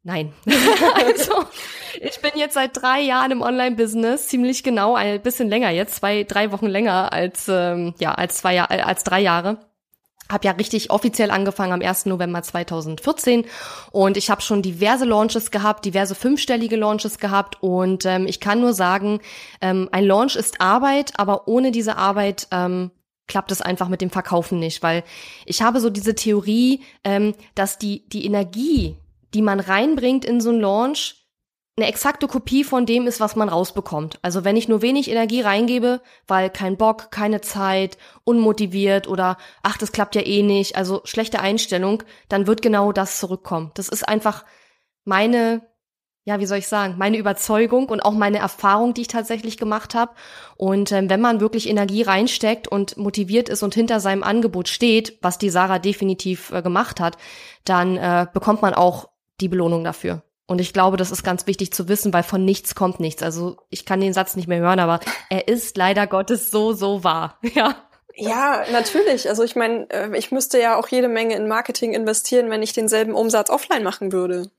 S1: Nein. also, ich bin jetzt seit drei Jahren im Online-Business, ziemlich genau, ein bisschen länger jetzt, zwei, drei Wochen länger als, ähm, ja, als zwei Jahre, als drei Jahre. Hab ja richtig offiziell angefangen am 1. November 2014 und ich habe schon diverse Launches gehabt, diverse fünfstellige Launches gehabt und ähm, ich kann nur sagen, ähm, ein Launch ist Arbeit, aber ohne diese Arbeit ähm, klappt es einfach mit dem Verkaufen nicht, weil ich habe so diese Theorie, ähm, dass die die Energie, die man reinbringt in so einen Launch, eine exakte Kopie von dem ist, was man rausbekommt. Also wenn ich nur wenig Energie reingebe, weil kein Bock, keine Zeit, unmotiviert oder ach, das klappt ja eh nicht, also schlechte Einstellung, dann wird genau das zurückkommen. Das ist einfach meine, ja, wie soll ich sagen, meine Überzeugung und auch meine Erfahrung, die ich tatsächlich gemacht habe. Und ähm, wenn man wirklich Energie reinsteckt und motiviert ist und hinter seinem Angebot steht, was die Sarah definitiv äh, gemacht hat, dann äh, bekommt man auch die Belohnung dafür. Und ich glaube, das ist ganz wichtig zu wissen, weil von nichts kommt nichts. Also ich kann den Satz nicht mehr hören, aber er ist leider Gottes so, so wahr. Ja.
S2: Ja, natürlich. Also ich meine, äh, ich müsste ja auch jede Menge in Marketing investieren, wenn ich denselben Umsatz offline machen würde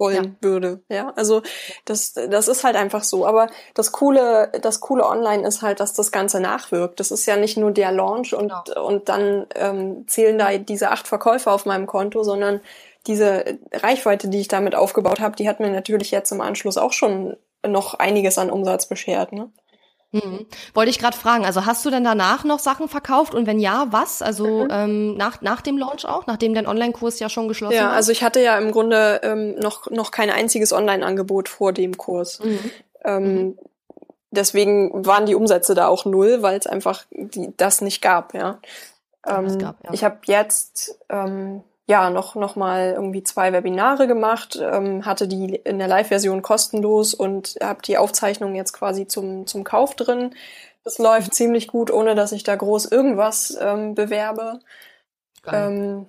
S2: wollen ja. würde. Ja, also das, das ist halt einfach so. Aber das coole, das coole Online ist halt, dass das Ganze nachwirkt. Das ist ja nicht nur der Launch und genau. und dann ähm, zählen da diese acht Verkäufe auf meinem Konto, sondern diese Reichweite, die ich damit aufgebaut habe, die hat mir natürlich jetzt im Anschluss auch schon noch einiges an Umsatz beschert. Ne?
S1: Mhm. Wollte ich gerade fragen, also hast du denn danach noch Sachen verkauft und wenn ja, was? Also mhm. ähm, nach, nach dem Launch auch, nachdem dein Online-Kurs ja schon geschlossen
S2: ja,
S1: war?
S2: Ja, also ich hatte ja im Grunde ähm, noch, noch kein einziges Online-Angebot vor dem Kurs. Mhm. Ähm, mhm. deswegen waren die Umsätze da auch null, weil es einfach die, das nicht gab, ja. Ähm, gab, ja. Ich habe jetzt ähm, ja noch noch mal irgendwie zwei Webinare gemacht, ähm, hatte die in der Live-Version kostenlos und habe die Aufzeichnung jetzt quasi zum zum Kauf drin. Das läuft ziemlich gut, ohne dass ich da groß irgendwas ähm, bewerbe. Ähm,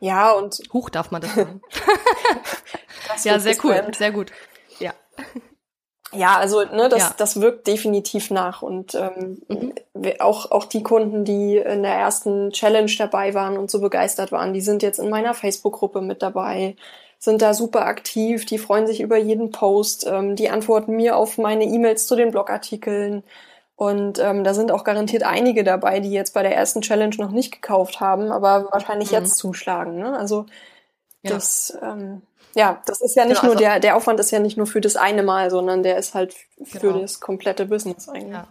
S2: ja und
S1: Huch darf man das sagen. ja, sehr cool, sehr gut. Ja.
S2: Ja, also ne, das, ja. das wirkt definitiv nach. Und ähm, mhm. auch, auch die Kunden, die in der ersten Challenge dabei waren und so begeistert waren, die sind jetzt in meiner Facebook-Gruppe mit dabei, sind da super aktiv, die freuen sich über jeden Post, ähm, die antworten mir auf meine E-Mails zu den Blogartikeln. Und ähm, da sind auch garantiert einige dabei, die jetzt bei der ersten Challenge noch nicht gekauft haben, aber wahrscheinlich mhm. jetzt zuschlagen. Ne? Also ja. das ähm, ja, das ist ja nicht genau, nur also, der, der Aufwand ist ja nicht nur für das eine Mal, sondern der ist halt für genau. das komplette Business eigentlich.
S1: Ja.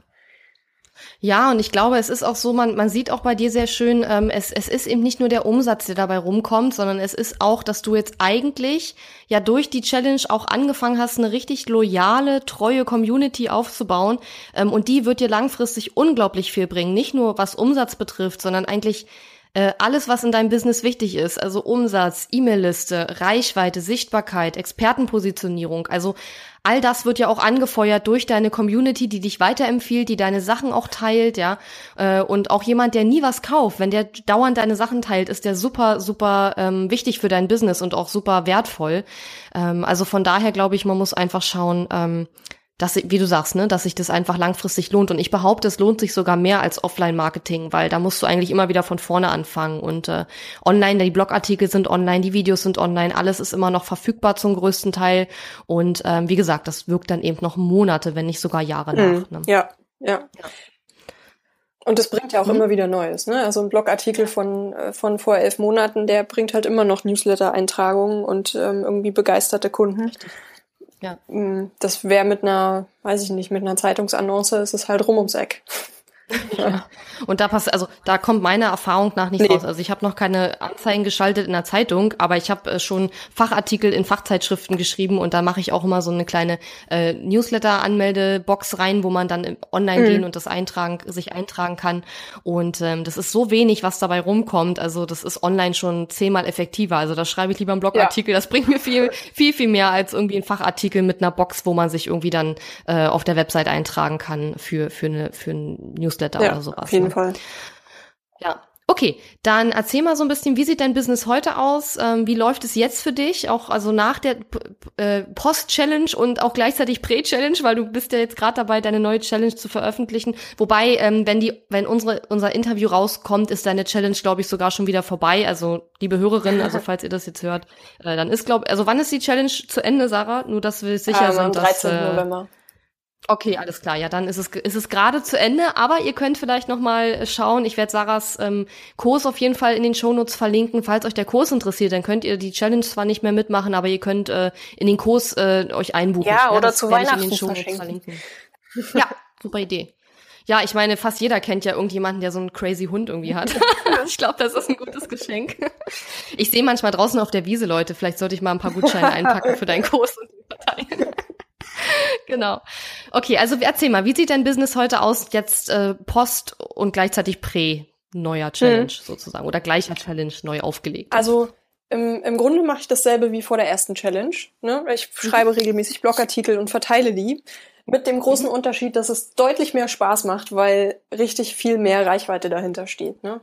S1: Ja, und ich glaube, es ist auch so, man, man sieht auch bei dir sehr schön, ähm, es, es ist eben nicht nur der Umsatz, der dabei rumkommt, sondern es ist auch, dass du jetzt eigentlich ja durch die Challenge auch angefangen hast, eine richtig loyale, treue Community aufzubauen. Ähm, und die wird dir langfristig unglaublich viel bringen. Nicht nur was Umsatz betrifft, sondern eigentlich äh, alles, was in deinem Business wichtig ist, also Umsatz, E-Mail-Liste, Reichweite, Sichtbarkeit, Expertenpositionierung, also all das wird ja auch angefeuert durch deine Community, die dich weiterempfiehlt, die deine Sachen auch teilt, ja. Äh, und auch jemand, der nie was kauft, wenn der dauernd deine Sachen teilt, ist der super, super ähm, wichtig für dein Business und auch super wertvoll. Ähm, also von daher glaube ich, man muss einfach schauen, ähm, dass, wie du sagst, ne, dass sich das einfach langfristig lohnt. Und ich behaupte, es lohnt sich sogar mehr als Offline-Marketing, weil da musst du eigentlich immer wieder von vorne anfangen. Und äh, online, die Blogartikel sind online, die Videos sind online, alles ist immer noch verfügbar zum größten Teil. Und ähm, wie gesagt, das wirkt dann eben noch Monate, wenn nicht sogar Jahre mhm. nach.
S2: Ne? Ja, ja. Und es bringt ja auch mhm. immer wieder Neues. Ne? Also ein Blogartikel von, äh, von vor elf Monaten, der bringt halt immer noch Newsletter-Eintragungen und ähm, irgendwie begeisterte Kunden. Richtig. Ja. Mm, das wäre mit einer, weiß ich nicht, mit einer Zeitungsannonce ist es halt rum ums Eck.
S1: Ja. Und da passt, also da kommt meiner Erfahrung nach nicht nee. raus. Also ich habe noch keine Anzeigen geschaltet in der Zeitung, aber ich habe äh, schon Fachartikel in Fachzeitschriften geschrieben und da mache ich auch immer so eine kleine äh, Newsletter-Anmeldebox rein, wo man dann online mhm. gehen und das eintragen, sich eintragen kann. Und ähm, das ist so wenig, was dabei rumkommt. Also das ist online schon zehnmal effektiver. Also da schreibe ich lieber einen Blogartikel. Ja. Das bringt mir viel, viel, viel mehr als irgendwie ein Fachartikel mit einer Box, wo man sich irgendwie dann äh, auf der Website eintragen kann für für eine für ein Newsletter ja, oder sowas.
S2: Auf jeden ne? Fall.
S1: Ja. Okay, dann erzähl mal so ein bisschen, wie sieht dein Business heute aus? Ähm, wie läuft es jetzt für dich? Auch also nach der äh, Post-Challenge und auch gleichzeitig Prä-Challenge, weil du bist ja jetzt gerade dabei, deine neue Challenge zu veröffentlichen. Wobei, ähm, wenn die, wenn unsere unser Interview rauskommt, ist deine Challenge, glaube ich, sogar schon wieder vorbei. Also liebe Hörerinnen, also falls ihr das jetzt hört, äh, dann ist glaube, also wann ist die Challenge zu Ende, Sarah? Nur dass wir sicher ähm, sind, am
S2: 13.
S1: dass
S2: äh, November.
S1: Okay, alles klar. Ja, dann ist es ist es gerade zu Ende. Aber ihr könnt vielleicht noch mal schauen. Ich werde Sarahs ähm, Kurs auf jeden Fall in den Shownotes verlinken. Falls euch der Kurs interessiert, dann könnt ihr die Challenge zwar nicht mehr mitmachen, aber ihr könnt äh, in den Kurs äh, euch einbuchen.
S2: Ja, oder zu Weihnachten verlinken.
S1: ja, super Idee. Ja, ich meine, fast jeder kennt ja irgendjemanden, der so einen crazy Hund irgendwie hat. ich glaube, das ist ein gutes Geschenk. Ich sehe manchmal draußen auf der Wiese Leute. Vielleicht sollte ich mal ein paar Gutscheine einpacken für deinen Kurs und verteilen. genau. Okay, also erzähl mal, wie sieht dein Business heute aus, jetzt äh, Post und gleichzeitig Prä neuer Challenge mhm. sozusagen oder gleicher Challenge neu aufgelegt?
S2: Also im, im Grunde mache ich dasselbe wie vor der ersten Challenge. Ne? Ich mhm. schreibe regelmäßig Blogartikel und verteile die. Mit dem großen mhm. Unterschied, dass es deutlich mehr Spaß macht, weil richtig viel mehr Reichweite dahinter steht. Ne?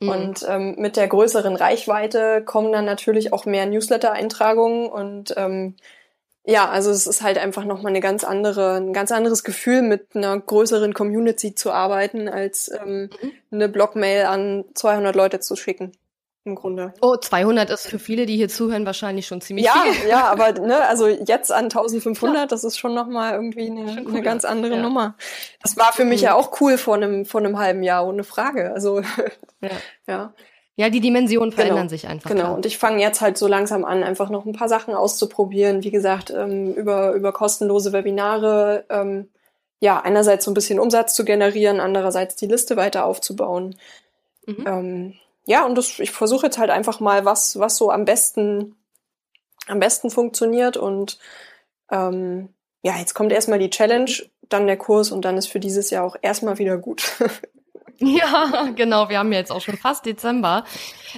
S2: Mhm. Und ähm, mit der größeren Reichweite kommen dann natürlich auch mehr Newsletter-Eintragungen und ähm, ja, also es ist halt einfach nochmal eine ganz andere, ein ganz anderes Gefühl, mit einer größeren Community zu arbeiten, als ähm, mhm. eine Blogmail an 200 Leute zu schicken. Im Grunde.
S1: Oh, 200 ist für viele, die hier zuhören, wahrscheinlich schon ziemlich
S2: ja,
S1: viel.
S2: Ja, aber ne, also jetzt an 1500, ja. das ist schon nochmal irgendwie eine, cool, eine ganz andere ja. Nummer. Das war für mich mhm. ja auch cool vor einem, vor einem halben Jahr, ohne Frage. Also
S1: ja. ja. Ja, die Dimensionen verändern
S2: genau,
S1: sich einfach.
S2: Genau, klar. und ich fange jetzt halt so langsam an, einfach noch ein paar Sachen auszuprobieren. Wie gesagt, ähm, über, über kostenlose Webinare, ähm, ja, einerseits so ein bisschen Umsatz zu generieren, andererseits die Liste weiter aufzubauen. Mhm. Ähm, ja, und das, ich versuche jetzt halt einfach mal, was, was so am besten, am besten funktioniert. Und ähm, ja, jetzt kommt erstmal die Challenge, dann der Kurs und dann ist für dieses Jahr auch erstmal wieder gut.
S1: Ja, genau. Wir haben jetzt auch schon fast Dezember.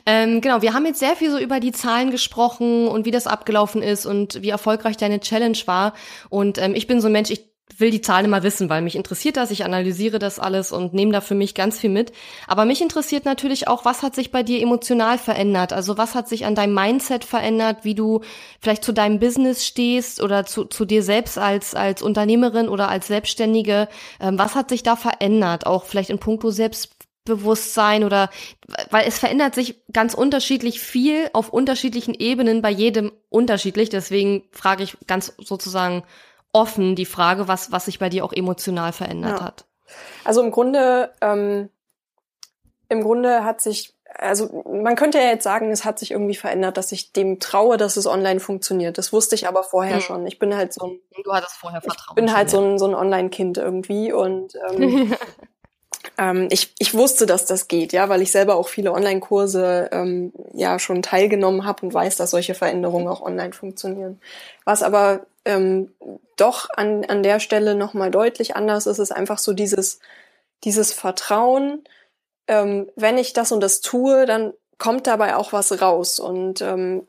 S1: Ähm, genau, wir haben jetzt sehr viel so über die Zahlen gesprochen und wie das abgelaufen ist und wie erfolgreich deine Challenge war. Und ähm, ich bin so ein Mensch, ich will die Zahlen immer wissen, weil mich interessiert das, ich analysiere das alles und nehme da für mich ganz viel mit. Aber mich interessiert natürlich auch, was hat sich bei dir emotional verändert? Also was hat sich an deinem Mindset verändert, wie du vielleicht zu deinem Business stehst oder zu, zu dir selbst als, als Unternehmerin oder als Selbstständige? Ähm, was hat sich da verändert? Auch vielleicht in puncto Selbstbewusstsein oder, weil es verändert sich ganz unterschiedlich viel auf unterschiedlichen Ebenen bei jedem unterschiedlich. Deswegen frage ich ganz sozusagen, offen die Frage, was, was sich bei dir auch emotional verändert ja. hat.
S2: Also im Grunde, ähm, im Grunde hat sich, also man könnte ja jetzt sagen, es hat sich irgendwie verändert, dass ich dem traue, dass es online funktioniert. Das wusste ich aber vorher mhm. schon. Ich bin halt so ein,
S1: du hattest vorher
S2: Vertrauen. Ich bin halt so ein, so ein Online-Kind irgendwie und ähm, ähm, ich, ich wusste, dass das geht, ja, weil ich selber auch viele Online-Kurse ähm, ja schon teilgenommen habe und weiß, dass solche Veränderungen auch online funktionieren. Was aber ähm, doch an, an der Stelle nochmal deutlich anders ist, ist einfach so dieses, dieses Vertrauen, ähm, wenn ich das und das tue, dann kommt dabei auch was raus. Und ähm,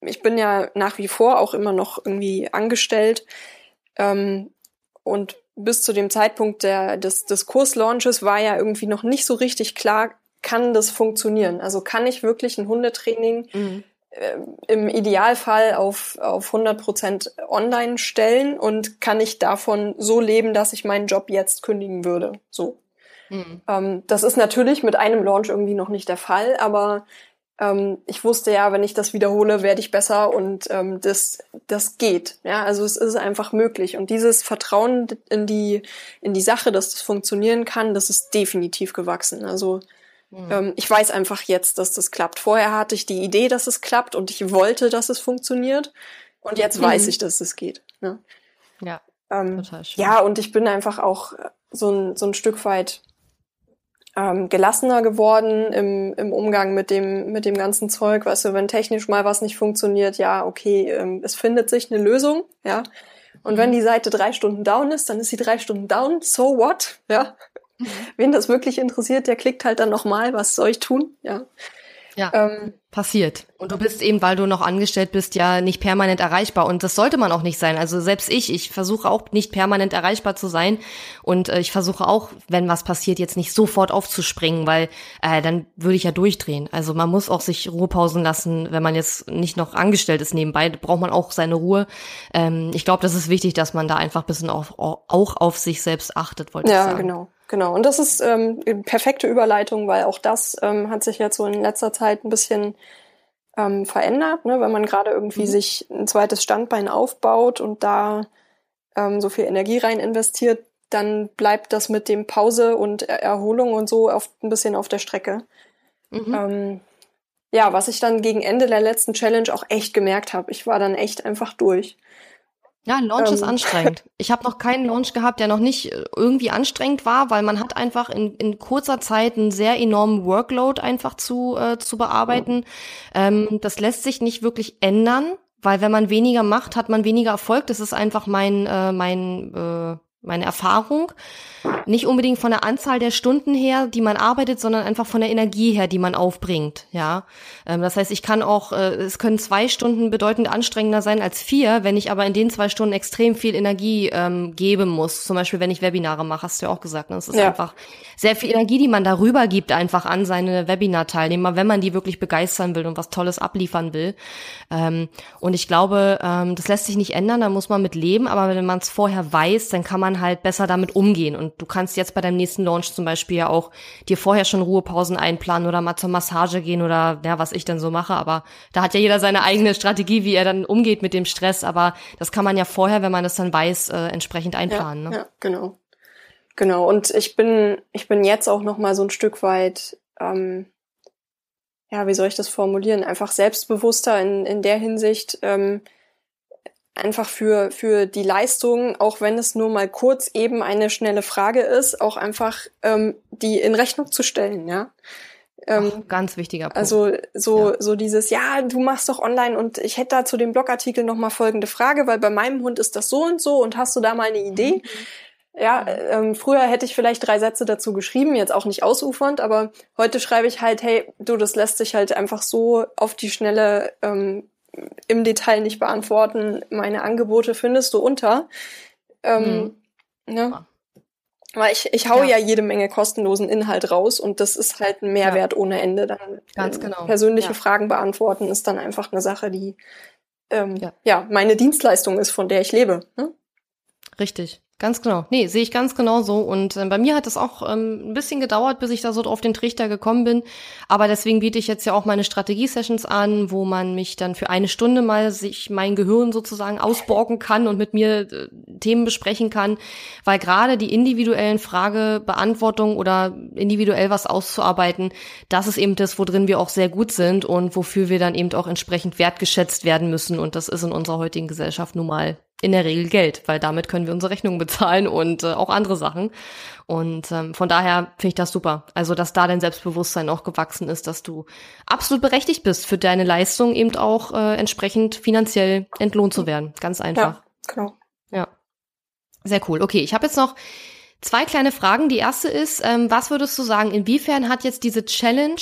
S2: ich bin ja nach wie vor auch immer noch irgendwie angestellt. Ähm, und bis zu dem Zeitpunkt der, des, des Kurslaunches war ja irgendwie noch nicht so richtig klar, kann das funktionieren? Also kann ich wirklich ein Hundetraining mhm äh, im Idealfall auf, auf 100 Prozent online stellen und kann ich davon so leben, dass ich meinen Job jetzt kündigen würde. So. Mhm. Ähm, das ist natürlich mit einem Launch irgendwie noch nicht der Fall, aber ähm, ich wusste ja, wenn ich das wiederhole, werde ich besser und ähm, das, das geht. Ja, also es ist einfach möglich. Und dieses Vertrauen in die, in die Sache, dass das funktionieren kann, das ist definitiv gewachsen. Also mhm. ich weiß einfach jetzt, dass das klappt. Vorher hatte ich die Idee, dass es klappt und ich wollte, dass es funktioniert. Und jetzt mhm. weiß ich, dass es geht. Ne?
S1: Ja.
S2: Ähm, total schön. Ja, und ich bin einfach auch so ein, so ein Stück weit ähm, gelassener geworden im, im Umgang mit dem, mit dem ganzen Zeug. Weißt du, wenn technisch mal was nicht funktioniert, ja, okay, ähm, es findet sich eine Lösung, ja. Und wenn mhm. die Seite drei Stunden down ist, dann ist sie drei Stunden down, so what, ja. Mhm. Wen das wirklich interessiert, der klickt halt dann nochmal, was soll ich tun, ja.
S1: Ja. Ähm, passiert. Und du bist eben, weil du noch angestellt bist, ja nicht permanent erreichbar. Und das sollte man auch nicht sein. Also selbst ich, ich versuche auch nicht permanent erreichbar zu sein. Und äh, ich versuche auch, wenn was passiert, jetzt nicht sofort aufzuspringen, weil äh, dann würde ich ja durchdrehen. Also man muss auch sich Ruhepausen lassen, wenn man jetzt nicht noch angestellt ist nebenbei, braucht man auch seine Ruhe. Ähm, ich glaube, das ist wichtig, dass man da einfach ein bisschen auf, auch auf sich selbst achtet, wollte
S2: ja,
S1: ich sagen.
S2: Ja, genau. Genau, und das ist ähm, perfekte Überleitung, weil auch das ähm, hat sich jetzt so in letzter Zeit ein bisschen ähm, verändert, ne? wenn man gerade irgendwie mhm. sich ein zweites Standbein aufbaut und da ähm, so viel Energie rein investiert, dann bleibt das mit dem Pause und Erholung und so oft ein bisschen auf der Strecke. Mhm. Ähm, ja, was ich dann gegen Ende der letzten Challenge auch echt gemerkt habe. Ich war dann echt einfach durch.
S1: Ja, ein Launch ähm. ist anstrengend. Ich habe noch keinen Launch gehabt, der noch nicht äh, irgendwie anstrengend war, weil man hat einfach in, in kurzer Zeit einen sehr enormen Workload einfach zu, äh, zu bearbeiten. Ähm, das lässt sich nicht wirklich ändern, weil wenn man weniger macht, hat man weniger Erfolg. Das ist einfach mein, äh, mein äh, meine Erfahrung. Nicht unbedingt von der Anzahl der Stunden her, die man arbeitet, sondern einfach von der Energie her, die man aufbringt. Ja, ähm, das heißt, ich kann auch, äh, es können zwei Stunden bedeutend anstrengender sein als vier, wenn ich aber in den zwei Stunden extrem viel Energie ähm, geben muss. Zum Beispiel, wenn ich Webinare mache, hast du ja auch gesagt. Ne? Das ist ja. einfach sehr viel Energie, die man darüber gibt, einfach an seine Webinar-Teilnehmer, wenn man die wirklich begeistern will und was Tolles abliefern will. Ähm, und ich glaube, ähm, das lässt sich nicht ändern, da muss man mit leben. Aber wenn man es vorher weiß, dann kann man man halt besser damit umgehen. Und du kannst jetzt bei deinem nächsten Launch zum Beispiel ja auch dir vorher schon Ruhepausen einplanen oder mal zur Massage gehen oder ja, was ich dann so mache. Aber da hat ja jeder seine eigene Strategie, wie er dann umgeht mit dem Stress. Aber das kann man ja vorher, wenn man das dann weiß, äh, entsprechend einplanen.
S2: Ja,
S1: ne?
S2: ja, genau. Genau. Und ich bin, ich bin jetzt auch noch mal so ein Stück weit, ähm, ja, wie soll ich das formulieren? Einfach selbstbewusster in, in der Hinsicht, ähm, einfach für, für die Leistung, auch wenn es nur mal kurz eben eine schnelle Frage ist, auch einfach ähm, die in Rechnung zu stellen, ja.
S1: Ähm, Ach, ganz wichtiger Punkt.
S2: Also so, ja. so dieses, ja, du machst doch online und ich hätte da zu dem Blogartikel noch mal folgende Frage, weil bei meinem Hund ist das so und so und hast du da mal eine Idee? Mhm. Ja, ähm, früher hätte ich vielleicht drei Sätze dazu geschrieben, jetzt auch nicht ausufernd, aber heute schreibe ich halt, hey, du, das lässt sich halt einfach so auf die Schnelle ähm, im Detail nicht beantworten. Meine Angebote findest du unter. Ähm, mhm. ne? Weil ich, ich hau ja. ja. jede Menge kostenlosen Inhalt raus und das ist halt ein Mehrwert ja. ohne Ende. Dann
S1: Ganz äh, genau.
S2: persönliche ja. Fragen beantworten ist dann einfach eine Sache, die ähm, ja. meine Dienstleistung ist, von der ich lebe. Ne?
S1: Richtig. Ganz genau. Nee, sehe ich ganz genau so. Und äh, bei mir hat es auch ähm, ein bisschen gedauert, bis ich da so auf den Trichter gekommen bin. Aber deswegen biete ich jetzt ja auch meine Strategie-Sessions an, wo man mich dann für eine Stunde mal sich mein Gehirn sozusagen ausborgen kann und mit mir äh, Themen besprechen kann. Weil gerade die individuellen Fragebeantwortung oder individuell was auszuarbeiten, das ist eben das, worin wir auch sehr gut sind und wofür wir dann eben auch entsprechend wertgeschätzt werden müssen. Und das ist in unserer heutigen Gesellschaft nun mal in der Regel Geld, weil damit können wir unsere Rechnungen bezahlen und äh, auch andere Sachen. Und ähm, von daher finde ich das super. Also, dass da dein Selbstbewusstsein auch gewachsen ist, dass du absolut berechtigt bist, für deine Leistung eben auch äh, entsprechend finanziell entlohnt zu werden. Ganz einfach.
S2: Ja, genau.
S1: Ja. Sehr cool. Okay, ich habe jetzt noch zwei kleine Fragen. Die erste ist, ähm, was würdest du sagen, inwiefern hat jetzt diese Challenge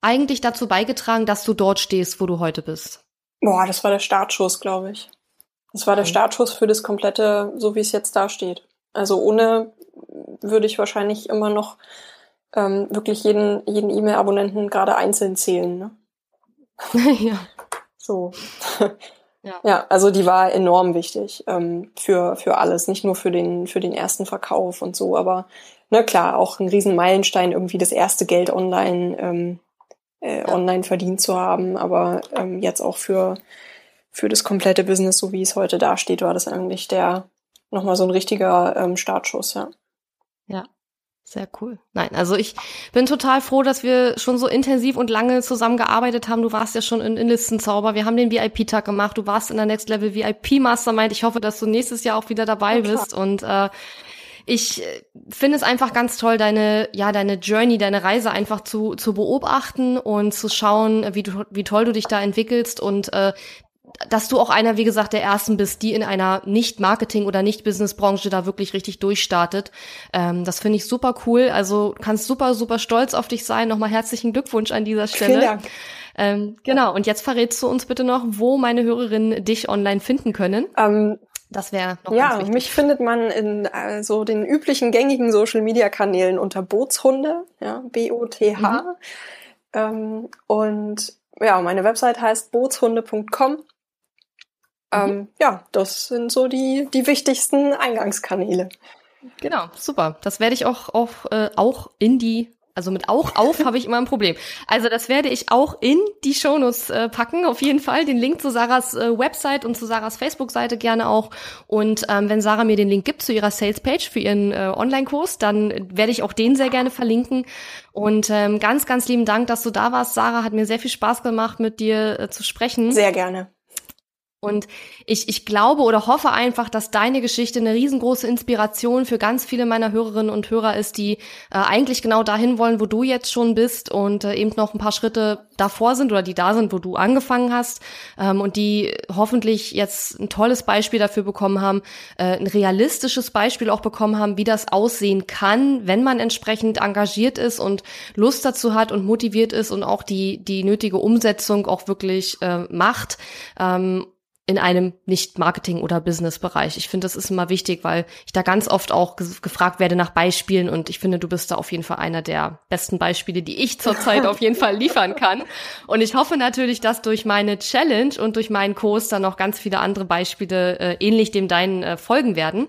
S1: eigentlich dazu beigetragen, dass du dort stehst, wo du heute bist?
S2: Boah, das war der Startschuss, glaube ich. Das war der Startschuss für das komplette, so wie es jetzt da steht. Also ohne würde ich wahrscheinlich immer noch ähm, wirklich jeden jeden E-Mail-Abonnenten gerade einzeln zählen. Ne?
S1: ja.
S2: So. Ja. ja, also die war enorm wichtig ähm, für, für alles, nicht nur für den, für den ersten Verkauf und so, aber na klar, auch ein riesen Meilenstein, irgendwie das erste Geld online, ähm, äh, ja. online verdient zu haben, aber ähm, jetzt auch für, für das komplette Business, so wie es heute dasteht, war das eigentlich der nochmal so ein richtiger ähm, Startschuss, ja.
S1: Ja, sehr cool. Nein, also ich bin total froh, dass wir schon so intensiv und lange zusammengearbeitet haben. Du warst ja schon in, in Listenzauber. Wir haben den VIP-Tag gemacht. Du warst in der Next Level VIP Mastermind. Ich hoffe, dass du nächstes Jahr auch wieder dabei ja, bist. Und äh, ich äh, finde es einfach ganz toll, deine, ja, deine Journey, deine Reise einfach zu, zu beobachten und zu schauen, wie, du, wie toll du dich da entwickelst und äh, dass du auch einer, wie gesagt, der ersten bist, die in einer Nicht-Marketing- oder Nicht-Business-Branche da wirklich richtig durchstartet. Ähm, das finde ich super cool. Also kannst super, super stolz auf dich sein. Nochmal herzlichen Glückwunsch an dieser Stelle. Vielen Dank. Ähm, genau, und jetzt verrätst du uns bitte noch, wo meine Hörerinnen dich online finden können.
S2: Ähm, das wäre noch Ja, mich findet man in äh, so den üblichen gängigen Social-Media-Kanälen unter Bootshunde, ja, B-O-T-H. Mhm. Ähm, und ja, meine Website heißt bootshunde.com. Ähm, mhm. Ja, das sind so die, die wichtigsten Eingangskanäle.
S1: Genau, super. Das werde ich auch, auch, äh, auch in die also mit auch auf habe ich immer ein Problem. Also das werde ich auch in die Shownotes äh, packen, auf jeden Fall. Den Link zu Sarahs äh, Website und zu Sarahs Facebook-Seite gerne auch. Und ähm, wenn Sarah mir den Link gibt zu ihrer Sales-Page für ihren äh, Online-Kurs, dann werde ich auch den sehr gerne verlinken. Und ähm, ganz, ganz lieben Dank, dass du da warst. Sarah hat mir sehr viel Spaß gemacht, mit dir äh, zu sprechen.
S2: Sehr gerne.
S1: Und ich, ich glaube oder hoffe einfach, dass deine Geschichte eine riesengroße Inspiration für ganz viele meiner Hörerinnen und Hörer ist, die äh, eigentlich genau dahin wollen, wo du jetzt schon bist und äh, eben noch ein paar Schritte davor sind oder die da sind, wo du angefangen hast ähm, und die hoffentlich jetzt ein tolles Beispiel dafür bekommen haben, äh, ein realistisches Beispiel auch bekommen haben, wie das aussehen kann, wenn man entsprechend engagiert ist und Lust dazu hat und motiviert ist und auch die, die nötige Umsetzung auch wirklich äh, macht. Ähm, in einem Nicht-Marketing- oder Business-Bereich. Ich finde, das ist immer wichtig, weil ich da ganz oft auch gefragt werde nach Beispielen und ich finde, du bist da auf jeden Fall einer der besten Beispiele, die ich zurzeit auf jeden Fall liefern kann. Und ich hoffe natürlich, dass durch meine Challenge und durch meinen Kurs dann noch ganz viele andere Beispiele äh, ähnlich dem deinen äh, folgen werden.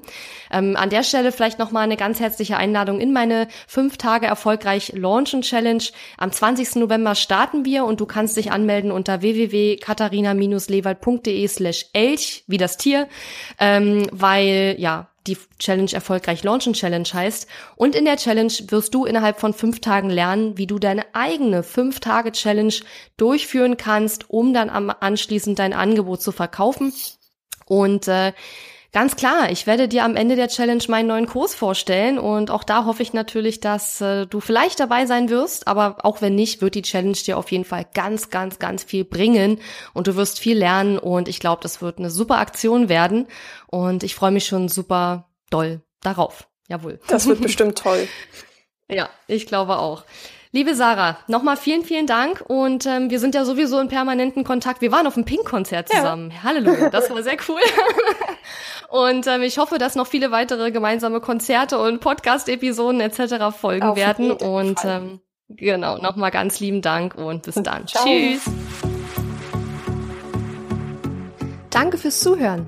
S1: Ähm, an der Stelle vielleicht nochmal eine ganz herzliche Einladung in meine fünf Tage erfolgreich Launchen Challenge. Am 20. November starten wir und du kannst dich anmelden unter www.katharina-lewald.de slash elch, wie das Tier, ähm, weil, ja, die Challenge erfolgreich launchen Challenge heißt. Und in der Challenge wirst du innerhalb von fünf Tagen lernen, wie du deine eigene fünf Tage Challenge durchführen kannst, um dann am anschließend dein Angebot zu verkaufen. Und äh, Ganz klar, ich werde dir am Ende der Challenge meinen neuen Kurs vorstellen und auch da hoffe ich natürlich, dass äh, du vielleicht dabei sein wirst, aber auch wenn nicht, wird die Challenge dir auf jeden Fall ganz, ganz, ganz viel bringen und du wirst viel lernen und ich glaube, das wird eine super Aktion werden und ich freue mich schon super doll darauf. Jawohl.
S2: Das wird bestimmt toll.
S1: ja, ich glaube auch. Liebe Sarah, nochmal vielen, vielen Dank und ähm, wir sind ja sowieso in permanenten Kontakt. Wir waren auf dem Pink-Konzert zusammen. Ja. Halleluja, das war sehr cool. und ähm, ich hoffe, dass noch viele weitere gemeinsame Konzerte und Podcast-Episoden etc. folgen auf werden. Und ähm, genau, nochmal ganz lieben Dank und bis dann. Tschüss. Danke fürs Zuhören.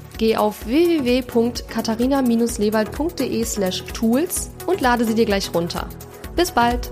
S1: geh auf www.katharina-lewald.de slash tools und lade sie dir gleich runter. Bis bald!